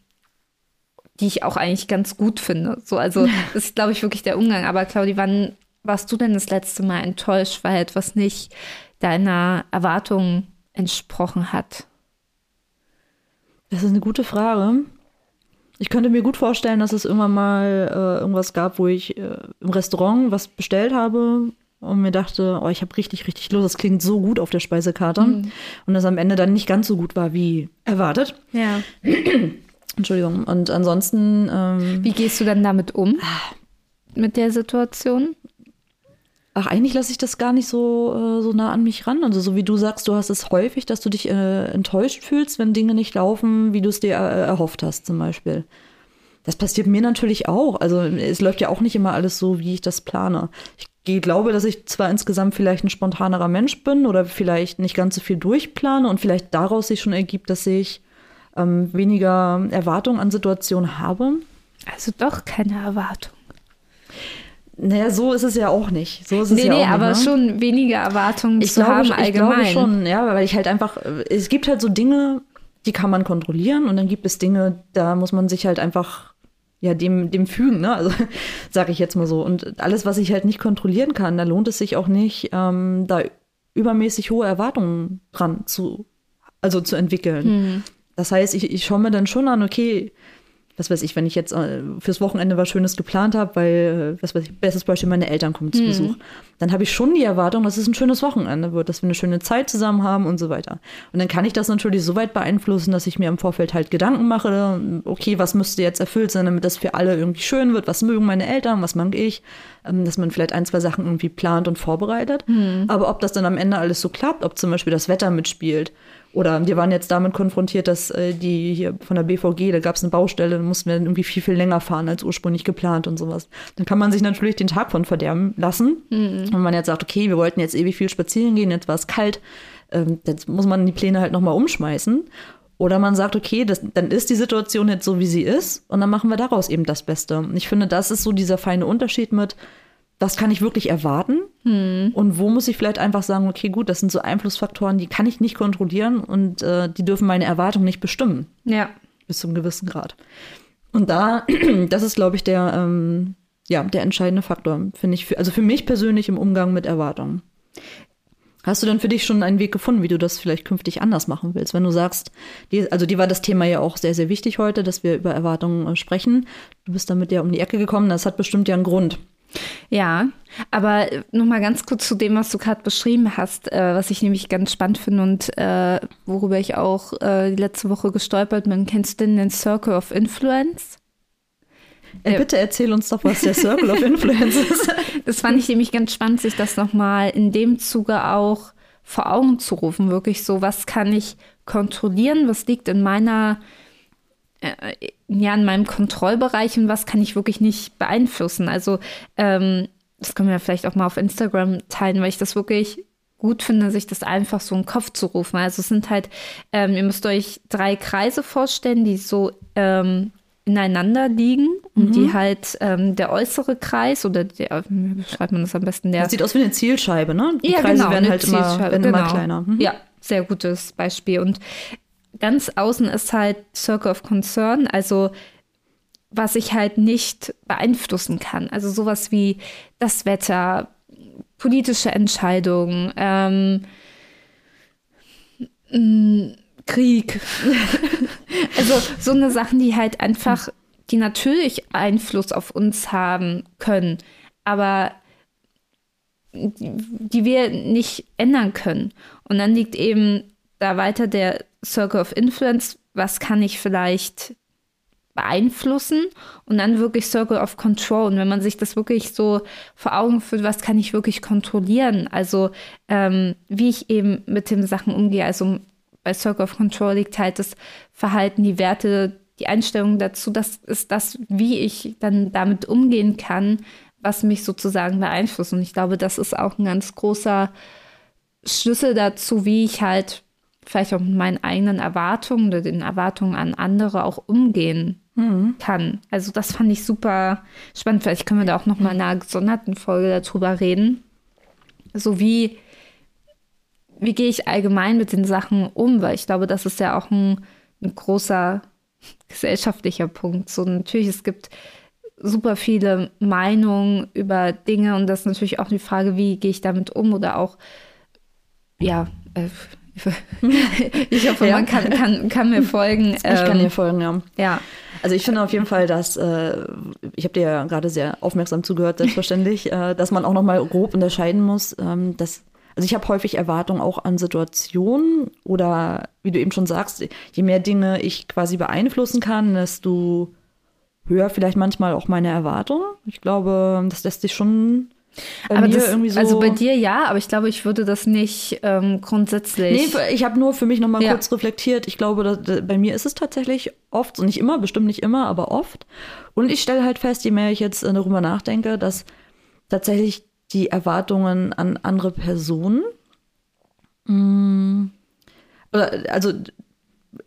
S1: die ich auch eigentlich ganz gut finde. So, also das ist, glaube ich, wirklich der Umgang. Aber Claudi, wann warst du denn das letzte Mal enttäuscht, weil etwas nicht deiner Erwartung entsprochen hat?
S2: Das ist eine gute Frage. Ich könnte mir gut vorstellen, dass es irgendwann mal äh, irgendwas gab, wo ich äh, im Restaurant was bestellt habe und mir dachte, oh, ich habe richtig, richtig Lust, das klingt so gut auf der Speisekarte. Und das am Ende dann nicht ganz so gut war wie erwartet.
S1: Ja. <clears throat>
S2: Entschuldigung. Und ansonsten, ähm,
S1: Wie gehst du dann damit um? Mit der Situation?
S2: ach, eigentlich lasse ich das gar nicht so, äh, so nah an mich ran. Also so wie du sagst, du hast es häufig, dass du dich äh, enttäuscht fühlst, wenn Dinge nicht laufen, wie du es dir äh, erhofft hast zum Beispiel. Das passiert mir natürlich auch. Also es läuft ja auch nicht immer alles so, wie ich das plane. Ich glaube, dass ich zwar insgesamt vielleicht ein spontanerer Mensch bin oder vielleicht nicht ganz so viel durchplane und vielleicht daraus sich schon ergibt, dass ich ähm, weniger Erwartungen an Situationen habe.
S1: Also doch keine Erwartung.
S2: Naja, so ist es ja auch nicht. So ist es
S1: Nee,
S2: ja
S1: nee,
S2: auch nicht,
S1: aber
S2: ne?
S1: schon weniger Erwartungen
S2: ich
S1: zu
S2: glaube,
S1: haben
S2: ich
S1: allgemein.
S2: glaube schon, ja, weil ich halt einfach, es gibt halt so Dinge, die kann man kontrollieren und dann gibt es Dinge, da muss man sich halt einfach ja dem dem fügen, ne? Also <laughs> sage ich jetzt mal so. Und alles, was ich halt nicht kontrollieren kann, da lohnt es sich auch nicht, ähm, da übermäßig hohe Erwartungen dran zu, also zu entwickeln. Das heißt, ich, ich schaue mir dann schon an, okay, was weiß ich, wenn ich jetzt äh, fürs Wochenende was Schönes geplant habe, weil, äh, was weiß ich, bestes Beispiel, meine Eltern kommen zu Besuch, dann habe ich schon die Erwartung, dass es ein schönes Wochenende wird, dass wir eine schöne Zeit zusammen haben und so weiter. Und dann kann ich das natürlich so weit beeinflussen, dass ich mir im Vorfeld halt Gedanken mache, okay, was müsste jetzt erfüllt sein, damit das für alle irgendwie schön wird, was mögen meine Eltern, was mag ich, ähm, dass man vielleicht ein, zwei Sachen irgendwie plant und vorbereitet. Aber ob das dann am Ende alles so klappt, ob zum Beispiel das Wetter mitspielt, oder wir waren jetzt damit konfrontiert, dass äh, die hier von der BVG, da gab es eine Baustelle, da mussten wir dann irgendwie viel, viel länger fahren als ursprünglich geplant und sowas. Dann kann man sich natürlich den Tag von verderben lassen. Wenn man jetzt sagt, okay, wir wollten jetzt ewig viel spazieren gehen, jetzt war es kalt, ähm, jetzt muss man die Pläne halt nochmal umschmeißen. Oder man sagt, okay, das, dann ist die Situation jetzt so, wie sie ist und dann machen wir daraus eben das Beste. Und ich finde, das ist so dieser feine Unterschied mit, was kann ich wirklich erwarten und wo muss ich vielleicht einfach sagen, okay, gut, das sind so Einflussfaktoren, die kann ich nicht kontrollieren und äh, die dürfen meine Erwartungen nicht bestimmen,
S1: Ja.
S2: bis zu einem gewissen Grad. Und da, <clears throat> das ist, glaube ich, der, ähm, ja, der entscheidende Faktor, finde ich, für, also für mich persönlich im Umgang mit Erwartungen. Hast du denn für dich schon einen Weg gefunden, wie du das vielleicht künftig anders machen willst? Wenn du sagst, die, also dir war das Thema ja auch sehr, sehr wichtig heute, dass wir über Erwartungen äh, sprechen. Du bist damit ja um die Ecke gekommen, das hat bestimmt ja einen Grund.
S1: Ja, aber noch mal ganz kurz zu dem, was du gerade beschrieben hast, äh, was ich nämlich ganz spannend finde und äh, worüber ich auch äh, die letzte Woche gestolpert bin. Kennst du denn den Circle of Influence?
S2: Äh, bitte erzähl uns doch, was der Circle of Influence <laughs> ist.
S1: Das fand ich nämlich ganz spannend, sich das nochmal in dem Zuge auch vor Augen zu rufen. Wirklich so, was kann ich kontrollieren, was liegt in meiner, äh, ja, in meinem Kontrollbereich und was kann ich wirklich nicht beeinflussen. Also, ähm, das können wir vielleicht auch mal auf Instagram teilen, weil ich das wirklich gut finde, sich das einfach so im Kopf zu rufen. Also es sind halt, ähm, ihr müsst euch drei Kreise vorstellen, die so ähm, ineinander liegen und
S2: Mhm.
S1: die halt ähm, der äußere Kreis oder der, wie beschreibt man das am besten? Der,
S2: Das sieht aus wie eine Zielscheibe, ne? Die
S1: ja,
S2: Kreise
S1: genau,
S2: werden halt immer, werden immer
S1: genau.
S2: kleiner. Mhm.
S1: Ja, sehr gutes Beispiel. Und ganz außen ist halt Circle of Concern, also was ich halt nicht beeinflussen kann. Also sowas wie das Wetter, politische Entscheidungen, ähm, m, Krieg. <laughs> also so eine Sachen, die halt einfach, die natürlich Einfluss auf uns haben können, aber die wir nicht ändern können. Und dann liegt eben da weiter der Circle of Influence, was kann ich vielleicht beeinflussen und dann wirklich Circle of Control. Und wenn man sich das wirklich so vor Augen führt, was kann ich wirklich kontrollieren? Also ähm, wie ich eben mit den Sachen umgehe. Also bei Circle of Control liegt halt das Verhalten, die Werte, die Einstellung dazu. Das ist das, wie ich dann damit umgehen kann, was mich sozusagen beeinflusst. Und ich glaube, das ist auch ein ganz großer Schlüssel dazu, wie ich halt vielleicht auch mit meinen eigenen Erwartungen oder den Erwartungen an andere auch umgehen kann. Also das fand ich super spannend. Vielleicht können wir da auch noch mal in einer gesonderten Folge darüber reden. So wie, wie gehe ich allgemein mit den Sachen um? Weil ich glaube, das ist ja auch ein, ein großer gesellschaftlicher Punkt. So natürlich, es gibt super viele Meinungen über Dinge und das ist natürlich auch die Frage, wie gehe ich damit um oder auch, ja, äh, <laughs> ich hoffe,
S2: Ja.
S1: man kann, kann, kann mir folgen. <laughs>
S2: Ich kann
S1: Ähm,
S2: dir folgen, ja.
S1: ja,
S2: Also ich finde auf jeden Fall, dass, äh, ich habe dir ja gerade sehr aufmerksam zugehört, selbstverständlich, äh, dass man auch noch mal grob unterscheiden muss, ähm, dass, also ich habe häufig Erwartungen auch an Situationen oder, wie du eben schon sagst, je mehr Dinge ich quasi beeinflussen kann, desto höher vielleicht manchmal auch meine Erwartungen. Ich glaube, das lässt sich schon bei
S1: aber das,
S2: irgendwie so...
S1: also bei dir ja, aber ich glaube, ich würde das nicht ähm, grundsätzlich.
S2: Nee, ich habe nur für mich noch mal
S1: Ja.
S2: kurz reflektiert. Ich glaube, dass, dass bei mir ist es tatsächlich oft, so nicht immer, bestimmt nicht immer, aber oft. Und ich stelle halt fest, je mehr ich jetzt äh, darüber nachdenke, dass tatsächlich die Erwartungen an andere Personen, mh, oder also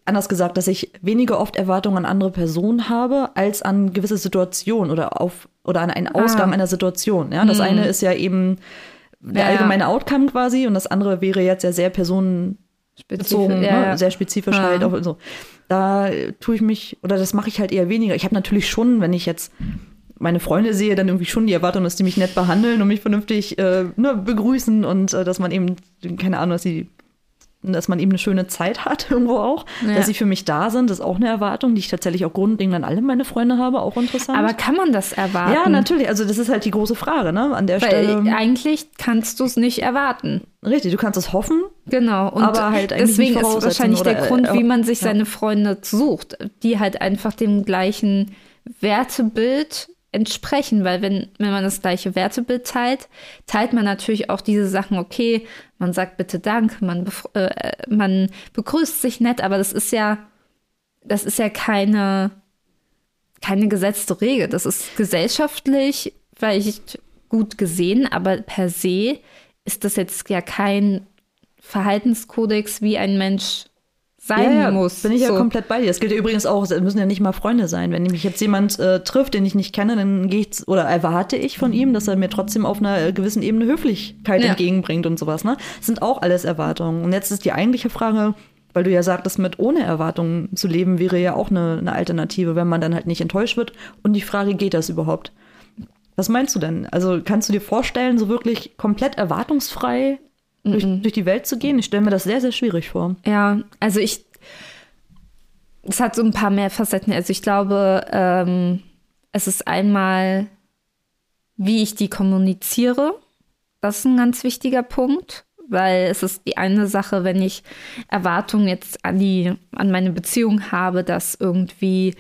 S2: anders gesagt, dass ich weniger oft Erwartungen an andere Personen habe, als an gewisse Situationen oder auf oder an einen Ausgang
S1: Ah.
S2: einer Situation. Ja, das eine ist ja eben der
S1: Ja,
S2: allgemeine Outcome quasi und das andere wäre jetzt ja sehr personenbezogen, ne?
S1: Ja, ja.
S2: sehr spezifisch halt auch so. Da tue ich mich oder das mache ich halt eher weniger. Ich habe natürlich schon, wenn ich jetzt meine Freunde sehe, dann irgendwie schon die Erwartung, dass die mich nett behandeln und mich vernünftig äh, ne, begrüßen und äh, dass man eben, keine Ahnung, dass sie dass man eben eine schöne Zeit hat <laughs> irgendwo auch,
S1: Ja.
S2: dass sie für mich da sind, das ist auch eine Erwartung, die ich tatsächlich auch grundlegend an alle meine Freunde habe, auch interessant.
S1: aber kann man das erwarten?
S2: ja, natürlich, also das ist halt die große Frage, ne, an der
S1: Weil
S2: Stelle.
S1: eigentlich kannst du es nicht erwarten.
S2: Richtig, du kannst es hoffen,
S1: Genau. Und
S2: Aber halt eigentlich
S1: deswegen ist wahrscheinlich der
S2: oder,
S1: Grund,
S2: äh,
S1: wie man sich
S2: ja.
S1: seine Freunde sucht, die halt einfach dem gleichen Wertebild entsprechen, weil wenn, wenn man das gleiche Wertebild teilt, teilt man natürlich auch diese Sachen, okay, man sagt bitte Dank, man, bef- äh, man begrüßt sich nett, aber das ist ja, das ist ja keine, keine gesetzte Regel. Das ist gesellschaftlich vielleicht gut gesehen, aber per se ist das jetzt ja kein Verhaltenskodex, wie ein Mensch sein
S2: ja,
S1: muss.
S2: Bin ich ja
S1: So.
S2: komplett bei dir. Das gilt ja übrigens auch, es müssen ja nicht mal Freunde sein. Wenn mich jetzt jemand äh, trifft, den ich nicht kenne, dann gehe ich oder erwarte ich von ihm, dass er mir trotzdem auf einer äh, gewissen Ebene Höflichkeit
S1: Ja.
S2: entgegenbringt und sowas. Ne? Das sind auch alles Erwartungen. Und jetzt ist die eigentliche Frage, weil du ja sagtest, mit ohne Erwartungen zu leben, wäre ja auch eine, eine Alternative, wenn man dann halt nicht enttäuscht wird. Und die Frage, geht das überhaupt? Was meinst du denn? Also kannst du dir vorstellen, so wirklich komplett erwartungsfrei durch, durch die Welt zu gehen? Ich stelle mir das sehr, sehr schwierig vor.
S1: Ja, also ich, es hat so ein paar mehr Facetten. Also ich glaube, ähm, es ist einmal, wie ich die kommuniziere. Das ist ein ganz wichtiger Punkt, weil es ist die eine Sache, wenn ich Erwartungen jetzt an die, an meine Beziehung habe, dass irgendwie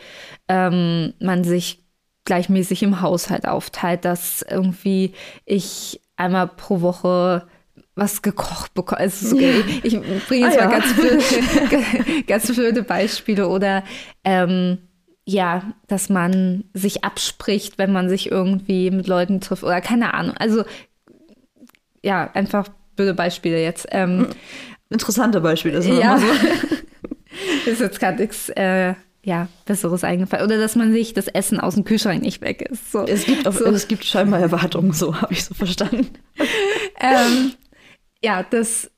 S1: ähm, man sich gleichmäßig im Haushalt aufteilt, dass irgendwie ich einmal pro Woche was gekocht bekomme. Also ja. <laughs> Ich bringe jetzt ah, mal ja. ganz, blöde, <laughs> ganz blöde Beispiele oder ähm, ja, dass man sich abspricht, wenn man sich irgendwie mit Leuten trifft oder keine Ahnung. Also ja, einfach blöde Beispiele jetzt. Ähm, hm.
S2: Interessante Beispiele. Sind
S1: ja, so. <laughs> ist jetzt gerade nichts äh, ja, Besseres eingefallen. Oder dass man sich das Essen aus dem Kühlschrank nicht weg ist. So.
S2: Es, gibt auf, so. es gibt scheinbar Erwartungen, so habe ich so verstanden.
S1: ähm, ja, dass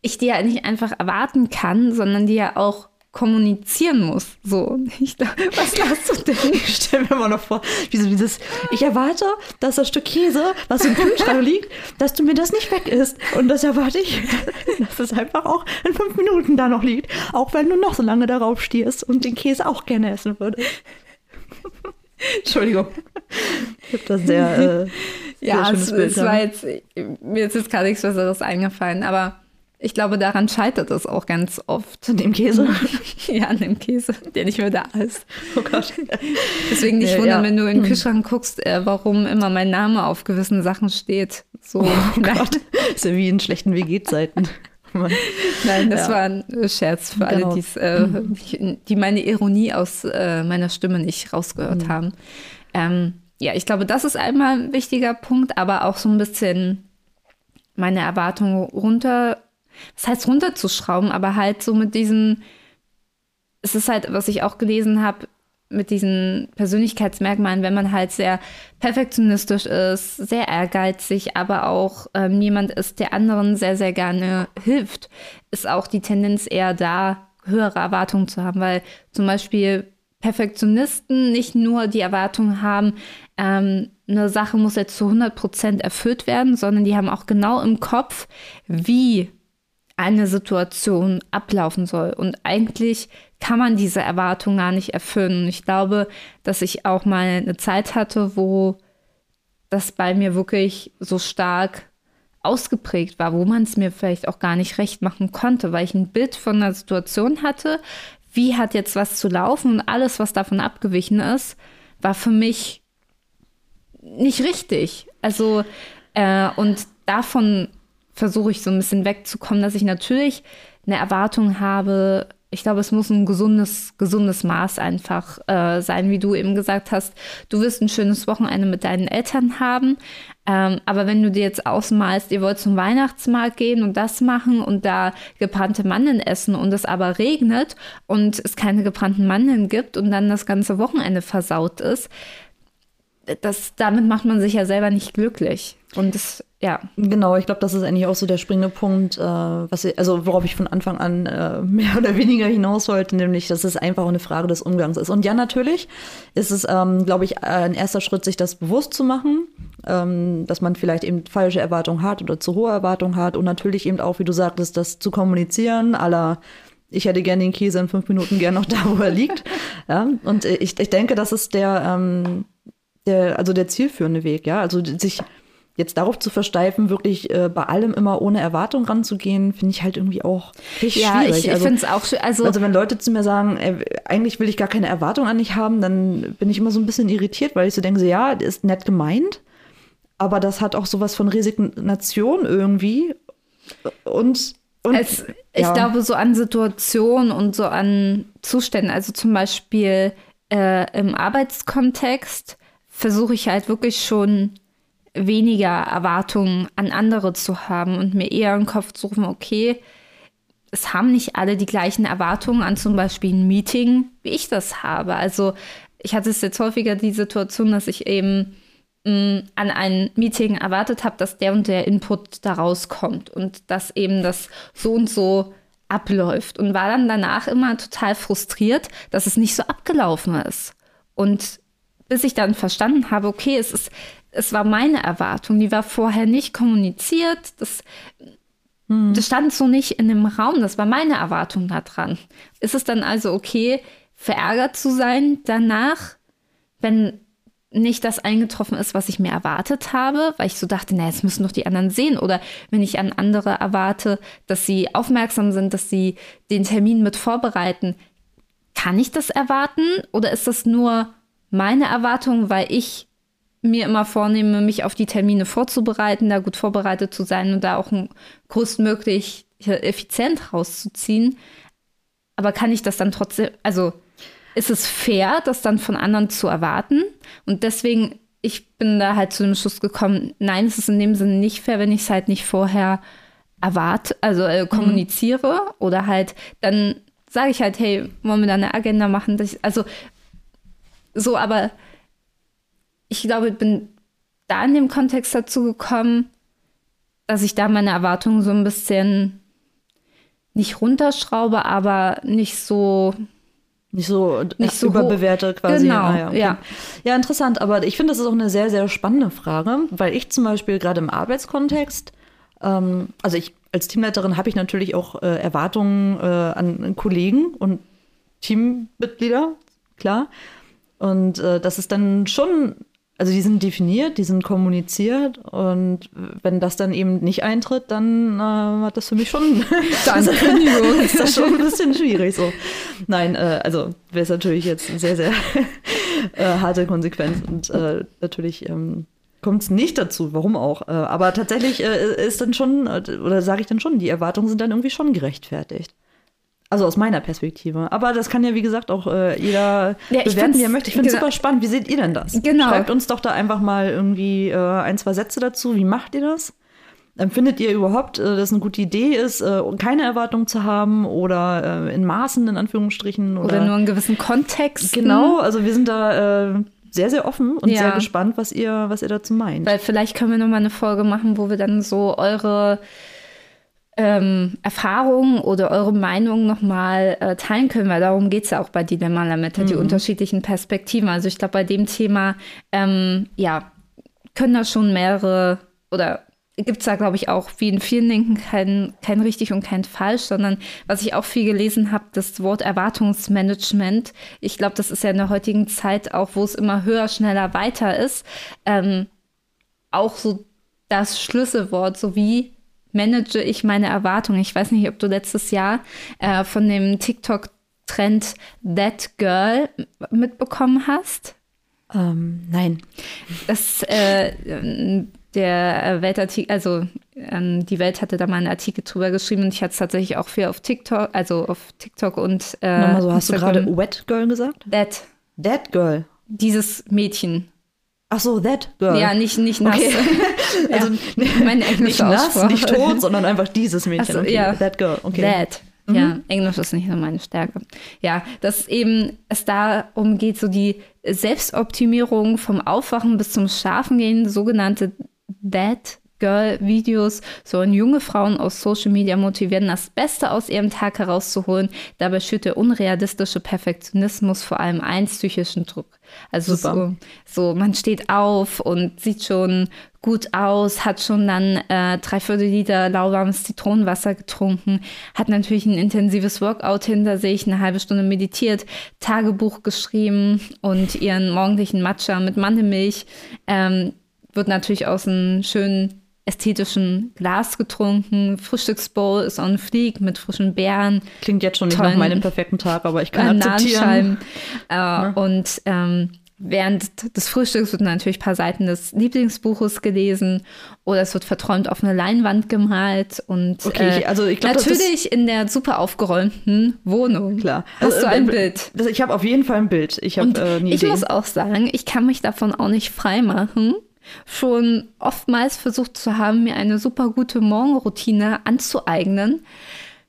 S1: ich die ja nicht einfach erwarten kann, sondern die ja auch kommunizieren muss. So, ich, <laughs> was lachst du denn? <laughs>
S2: Ich stelle mir mal noch vor, wie so dieses, ich erwarte, dass das Stück Käse, was im Kühlschrank <laughs> liegt, dass du mir das nicht weg isst. Und das erwarte ich, dass es einfach auch in fünf Minuten da noch liegt. Auch wenn du noch so lange darauf stehst und den Käse auch gerne essen würdest. <laughs> Entschuldigung. Ich habe das sehr, äh, sehr <laughs>
S1: ja, es, Bild, es war jetzt, mir ist jetzt gar nichts Besseres eingefallen, aber ich glaube, daran scheitert es auch ganz oft.
S2: An dem Käse? <laughs>
S1: ja, an dem Käse, der nicht mehr da ist. Oh Gott. Deswegen nicht ja, wundern, ja. wenn du in den hm. Kühlschrank guckst, äh, warum immer mein Name auf gewissen Sachen steht. So,
S2: oh Gott. ist ja wie in schlechten WG-Zeiten.
S1: Nein, das ja. war ein Scherz für genau. alle, äh, mhm. die, die meine Ironie aus äh, meiner Stimme nicht rausgehört mhm. haben. Ähm, ja, ich glaube, das ist einmal ein wichtiger Punkt, aber auch so ein bisschen meine Erwartungen runter was heißt runterzuschrauben, aber halt so mit diesen, es ist halt, was ich auch gelesen habe, mit diesen Persönlichkeitsmerkmalen, wenn man halt sehr perfektionistisch ist, sehr ehrgeizig, aber auch ähm, jemand ist, der anderen sehr, sehr gerne hilft, ist auch die Tendenz eher da, höhere Erwartungen zu haben, weil zum Beispiel Perfektionisten nicht nur die Erwartung haben, ähm, eine Sache muss jetzt zu 100 Prozent erfüllt werden, sondern die haben auch genau im Kopf, wie eine Situation ablaufen soll. Und eigentlich kann man diese Erwartung gar nicht erfüllen. Und ich glaube, dass ich auch mal eine Zeit hatte, wo das bei mir wirklich so stark ausgeprägt war, wo man es mir vielleicht auch gar nicht recht machen konnte, weil ich ein Bild von einer Situation hatte, wie hat jetzt was zu laufen und alles, was davon abgewichen ist, war für mich nicht richtig. Also, äh, und davon versuche ich so ein bisschen wegzukommen, dass ich natürlich eine Erwartung habe. Ich glaube, es muss ein gesundes, gesundes Maß einfach äh, sein, wie du eben gesagt hast. Du wirst ein schönes Wochenende mit deinen Eltern haben. Ähm, aber wenn du dir jetzt ausmalst, ihr wollt zum Weihnachtsmarkt gehen und das machen und da gebrannte Mandeln essen und es aber regnet und es keine gebrannten Mandeln gibt und dann das ganze Wochenende versaut ist, das, damit macht man sich ja selber nicht glücklich. Und das ja.
S2: Genau, ich glaube, das ist eigentlich auch so der springende Punkt, äh, was also worauf ich von Anfang an äh, <laughs> mehr oder weniger hinaus wollte, nämlich, dass es einfach eine Frage des Umgangs ist. Und ja, natürlich ist es, ähm, glaube ich, ein erster Schritt, sich das bewusst zu machen, ähm, dass man vielleicht eben falsche Erwartungen hat oder zu hohe Erwartungen hat und natürlich eben auch, wie du sagtest, das zu kommunizieren, aller ich hätte gerne den Käse in fünf Minuten gern noch <laughs> da, wo er liegt. Ja, und ich, ich denke, das ist der, ähm, der, also der zielführende Weg, ja. Also sich jetzt darauf zu versteifen, wirklich äh, bei allem immer ohne Erwartung ranzugehen, finde ich halt irgendwie auch richtig ja, schwierig.
S1: Ich, also, finde es auch schön. Also,
S2: also wenn Leute zu mir sagen, äh, eigentlich will ich gar keine Erwartung an dich haben, dann bin ich immer so ein bisschen irritiert, weil ich so denke, so, ja, das ist nett gemeint, aber das hat auch sowas von Resignation irgendwie und und,
S1: es, ich ja. glaube, so an Situationen und so an Zuständen, also zum Beispiel äh, im Arbeitskontext, versuche ich halt wirklich schon weniger Erwartungen an andere zu haben und mir eher im Kopf zu rufen, okay, es haben nicht alle die gleichen Erwartungen an zum Beispiel ein Meeting, wie ich das habe. Also ich hatte es jetzt häufiger die Situation, dass ich eben mh, mm, an ein Meeting erwartet habe, dass der und der Input da rauskommt und dass eben das so und so abläuft und war dann danach immer total frustriert, dass es nicht so abgelaufen ist. Und bis ich dann verstanden habe, okay, es ist es war meine Erwartung, die war vorher nicht kommuniziert. Das, hm. das stand so nicht in dem Raum, das war meine Erwartung daran. Ist es dann also okay, verärgert zu sein danach, wenn nicht das eingetroffen ist, was ich mir erwartet habe, weil ich so dachte, na, jetzt müssen doch die anderen sehen. Oder wenn ich an andere erwarte, dass sie aufmerksam sind, dass sie den Termin mit vorbereiten, kann ich das erwarten? Oder ist das nur meine Erwartungen, weil ich mir immer vornehme, mich auf die Termine vorzubereiten, da gut vorbereitet zu sein und da auch ein größtmöglich effizient rauszuziehen. Aber kann ich das dann trotzdem, also ist es fair, das dann von anderen zu erwarten? Und deswegen, ich bin da halt zu dem Schluss gekommen, nein, es ist in dem Sinne nicht fair, wenn ich es halt nicht vorher erwarte, also äh, kommuniziere mhm. oder halt dann sage ich halt, hey, wollen wir da eine Agenda machen? Ich, also so, aber ich glaube, ich bin da in dem Kontext dazu gekommen, dass ich da meine Erwartungen so ein bisschen nicht runterschraube, aber nicht so
S2: nicht so, nicht so überbewerte quasi.
S1: Genau, ah, ja, okay. ja.
S2: ja, interessant. Aber ich finde, das ist auch eine sehr, sehr spannende Frage, weil ich zum Beispiel gerade im Arbeitskontext, ähm, also ich als Teamleiterin habe ich natürlich auch äh, Erwartungen äh, an, an, Kollegen und Teammitglieder, klar. Und äh, das ist dann schon also die sind definiert, die sind kommuniziert und wenn das dann eben nicht eintritt, dann äh, hat das für mich schon <laughs> <laughs>
S1: dann Kündigung
S2: ist das schon ein bisschen schwierig so. Nein, äh, also wäre es natürlich jetzt sehr sehr <laughs> äh, harte Konsequenz und äh, natürlich ähm, kommt es nicht dazu, warum auch. Äh, aber tatsächlich äh, ist dann schon oder sage ich dann schon, die Erwartungen sind dann irgendwie schon gerechtfertigt. Also aus meiner Perspektive. Aber das kann ja, wie gesagt, auch äh, jeder ja, bewerten, wie er möchte. Ich finde es super spannend. Wie seht ihr denn das?
S1: Genau.
S2: Schreibt uns doch da einfach mal irgendwie äh, ein, zwei Sätze dazu. Wie macht ihr das? Empfindet ihr überhaupt, äh, dass es eine gute Idee ist, äh, keine Erwartung zu haben oder äh, in Maßen, in Anführungsstrichen?
S1: Oder, oder nur einen gewissen Kontext?
S2: Genau, also wir sind da äh, sehr, sehr offen und ja. sehr gespannt, was ihr, was ihr dazu meint.
S1: Weil vielleicht können wir noch mal eine Folge machen, wo wir dann so eure ähm, Erfahrungen oder eure Meinung nochmal äh, teilen können, weil darum geht es ja auch bei Dilemma Lametta, mhm. die unterschiedlichen Perspektiven. Also ich glaube, bei dem Thema, ähm, ja, können da schon mehrere oder gibt es da, glaube ich, auch wie in vielen Linken kein, kein richtig und kein falsch, sondern was ich auch viel gelesen habe, das Wort Erwartungsmanagement. Ich glaube, das ist ja in der heutigen Zeit auch, wo es immer höher, schneller, weiter ist, ähm, auch so das Schlüsselwort, so wie manage ich meine Erwartungen. Ich weiß nicht, ob du letztes Jahr äh, von dem TikTok-Trend That Girl mitbekommen hast.
S2: Ähm, nein.
S1: Das, äh, der Weltartikel, also ähm, die Welt hatte da mal einen Artikel drüber geschrieben und ich hatte es tatsächlich auch viel auf TikTok, also auf TikTok und
S2: äh, Nochmal so, hast Instagram. du gerade Wet Girl gesagt?
S1: That.
S2: That Girl.
S1: Dieses Mädchen.
S2: Ach so, that girl.
S1: Ja, nicht, nicht nass. Okay. <laughs> <laughs>
S2: also <laughs> mein nicht nass, nicht tot, sondern <laughs> einfach dieses Mädchen.
S1: So,
S2: okay.
S1: ja.
S2: That girl. Okay.
S1: That. Mhm. Ja, Englisch ist nicht so meine Stärke. Ja, dass eben es darum geht, so die Selbstoptimierung vom Aufwachen bis zum Schlafengehen, sogenannte That Girl-Videos sollen junge Frauen aus Social Media motivieren, das Beste aus ihrem Tag herauszuholen. Dabei schürt der unrealistische Perfektionismus vor allem einen psychischen Druck. Also so, so, man steht auf und sieht schon gut aus, hat schon dann äh, drei Viertel Liter lauwarmes Zitronenwasser getrunken, hat natürlich ein intensives Workout hinter sich, eine halbe Stunde meditiert, Tagebuch geschrieben und ihren morgendlichen Matcha mit Mandelmilch ähm, wird natürlich aus einem schönen ästhetischen Glas getrunken. Frühstücksbowl ist on fleek mit frischen Beeren.
S2: Klingt jetzt schon nicht nach meinem perfekten Tag, aber ich kann akzeptieren. <laughs>
S1: Äh, ja. Und ähm, während des Frühstücks wird natürlich ein paar Seiten des Lieblingsbuches gelesen oder es wird verträumt auf eine Leinwand gemalt und
S2: okay, äh, also ich glaub,
S1: natürlich in der super aufgeräumten Wohnung.
S2: Klar.
S1: Hast also, du ein äh, Bild?
S2: Ich habe auf jeden Fall ein Bild. Ich habe äh,
S1: Ich Idee. muss auch sagen, ich kann mich davon auch nicht freimachen schon oftmals versucht zu haben, mir eine super gute Morgenroutine anzueignen,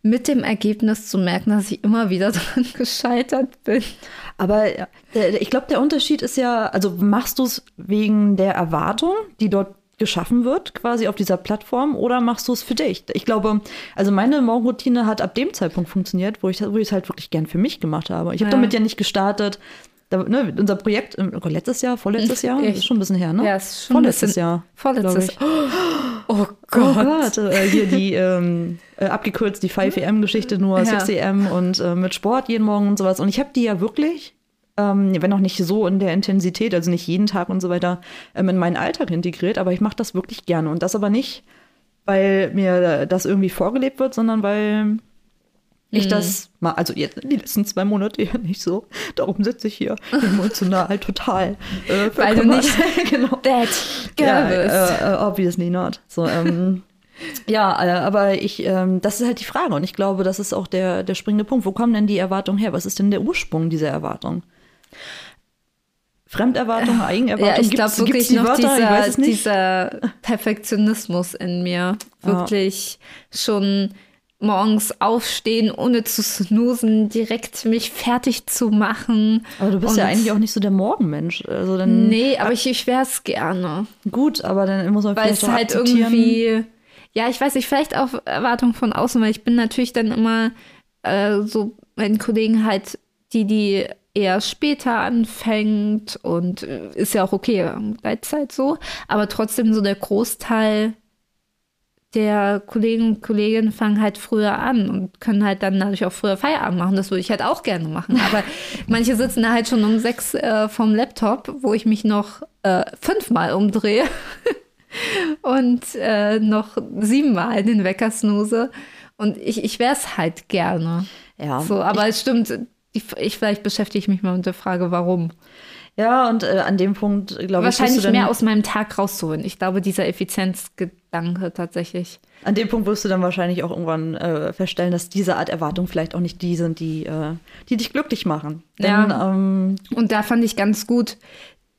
S1: mit dem Ergebnis zu merken, dass ich immer wieder <laughs> dran gescheitert bin.
S2: Aber äh, ich glaube, der Unterschied ist ja, also machst du es wegen der Erwartung, die dort geschaffen wird, quasi auf dieser Plattform, oder machst du es für dich? Ich glaube, also meine Morgenroutine hat ab dem Zeitpunkt funktioniert, wo ich wo es halt wirklich gern für mich gemacht habe. Ich habe ja. damit ja nicht gestartet, da, ne, unser Projekt oh letztes Jahr, vorletztes <laughs> Jahr,
S1: ich,
S2: ist schon ein bisschen her, ne?
S1: Ja, ist
S2: schon vorletztes Jahr.
S1: Vorletztes. <gasps>
S2: Oh, Gott. Oh Gott. Äh, hier die <laughs> ähm, äh, abgekürzt die 5am-Geschichte nur ja. 6am und äh, mit Sport jeden Morgen und sowas. Und ich habe die ja wirklich, ähm, wenn auch nicht so in der Intensität, also nicht jeden Tag und so weiter, ähm, in meinen Alltag integriert, aber ich mache das wirklich gerne. Und das aber nicht, weil mir das irgendwie vorgelebt wird, sondern weil Ich das mal, also jetzt die letzten zwei Monate <laughs> ja nicht so. Darum sitze ich hier <laughs> emotional total. Äh,
S1: Weil du nicht <laughs>
S2: genau.
S1: that girl
S2: Ja,
S1: bist.
S2: äh, äh, obviously not. So, ähm, ja, äh, aber ich, ähm, das ist halt die Frage und ich glaube, das ist auch der, der springende Punkt. Wo kommen denn die Erwartungen her? Was ist denn der Ursprung dieser Erwartung? Fremderwartung, Eigenerwartung?
S1: Ja, ich glaube wirklich
S2: die
S1: noch
S2: Wörter? Ich
S1: dieser,
S2: weiß es nicht.
S1: dieser Perfektionismus in mir. Wirklich schon morgens aufstehen, ohne zu snoosen, direkt mich fertig zu machen.
S2: Aber du bist ja eigentlich auch nicht so der Morgenmensch. Also dann
S1: Nee, aber ich, ich wäre es gerne.
S2: gut, aber dann muss man
S1: Weil
S2: vielleicht
S1: es halt irgendwie, ja, ich weiß nicht, vielleicht auch Erwartungen von außen, weil ich bin natürlich dann immer äh, so meinen Kollegen halt die, die eher später anfängt und äh, ist ja auch okay, Gleitzeit so, aber trotzdem so der Großteil der Kollegen und Kolleginnen fangen halt früher an und können halt dann dadurch auch früher Feierabend machen. Das würde ich halt auch gerne machen. Aber <laughs> manche sitzen da halt schon um sechs äh, vom Laptop, wo ich mich noch äh, fünfmal umdrehe <laughs> und äh, noch siebenmal den Wecker snooze. Und ich, ich wäre es halt gerne.
S2: Ja,
S1: So, aber es stimmt, ich, ich vielleicht beschäftige ich mich mal mit der Frage, warum.
S2: Ja, und äh, an dem Punkt, glaube ich,
S1: Wahrscheinlich
S2: dann,
S1: mehr aus meinem Tag rauszuholen. Ich glaube, dieser Effizienzgedanke tatsächlich.
S2: an dem Punkt wirst du dann wahrscheinlich auch irgendwann äh, feststellen, dass diese Art Erwartungen vielleicht auch nicht die sind, die, äh, die dich glücklich machen. Denn,
S1: Ja.
S2: ähm,
S1: Und da fand ich ganz gut,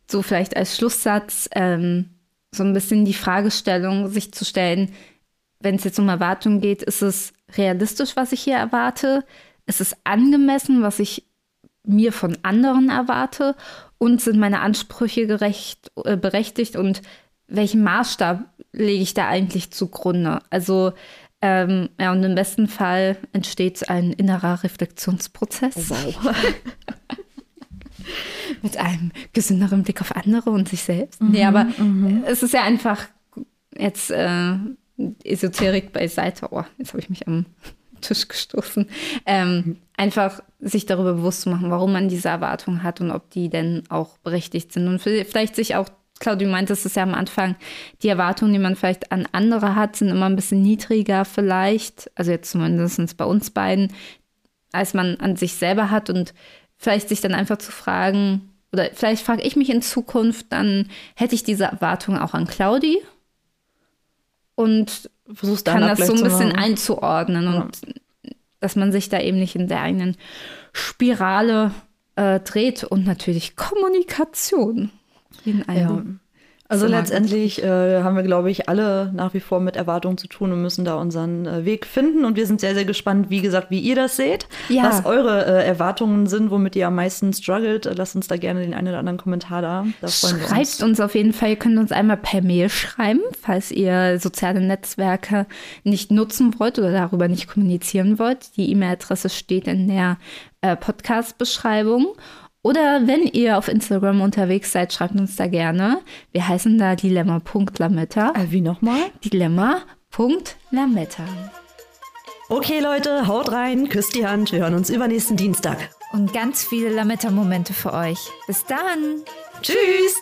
S1: so vielleicht als Schlusssatz, ähm, so ein bisschen die Fragestellung sich zu stellen, wenn es jetzt um Erwartungen geht, ist es realistisch, was ich hier erwarte? Ist es angemessen, was ich mir von anderen erwarte? Und sind meine Ansprüche gerecht, äh, berechtigt? Und welchen Maßstab lege ich da eigentlich zugrunde? Also, ähm, ja, und im besten Fall entsteht ein innerer Reflexionsprozess.
S2: wow. <laughs>
S1: mit einem gesünderen Blick auf andere und sich selbst. nee, aber es ist ja einfach jetzt äh, Esoterik beiseite. Oh, jetzt habe ich mich am Tisch gestoßen. Ähm, einfach sich darüber bewusst zu machen, warum man diese Erwartungen hat und ob die denn auch berechtigt sind. Und vielleicht sich auch, Claudia meinte es ja am Anfang, die Erwartungen, die man vielleicht an andere hat, sind immer ein bisschen niedriger vielleicht, also jetzt zumindest bei uns beiden, als man an sich selber hat und vielleicht sich dann einfach zu fragen, oder vielleicht frage ich mich in Zukunft, dann hätte ich diese Erwartung auch an Claudi und
S2: Versuchst
S1: kann das so ein bisschen einzuordnen und dass man sich da eben nicht in der eigenen Spirale äh, dreht und natürlich Kommunikation in einem.
S2: Also letztendlich äh, haben wir, glaube ich, alle nach wie vor mit Erwartungen zu tun und müssen da unseren äh, Weg finden. Und wir sind sehr, sehr gespannt, wie gesagt, wie ihr das seht,
S1: Ja.
S2: was eure äh, Erwartungen sind, womit ihr am meisten struggelt. Lasst uns da gerne den einen oder anderen Kommentar da. Da
S1: Schreibt
S2: uns.
S1: uns auf jeden Fall, ihr könnt uns einmal per Mail schreiben, falls ihr soziale Netzwerke nicht nutzen wollt oder darüber nicht kommunizieren wollt. Die E-Mail-Adresse steht in der äh, Podcast-Beschreibung. Oder wenn ihr auf Instagram unterwegs seid, schreibt uns da gerne. Wir heißen da dilemma.lametta.
S2: Äh, wie nochmal?
S1: Dilemma.lametta.
S4: Okay, Leute, haut rein, küsst die Hand. Wir hören uns übernächsten Dienstag.
S5: Und ganz viele Lametta-Momente für euch. Bis dann!
S4: Tschüss!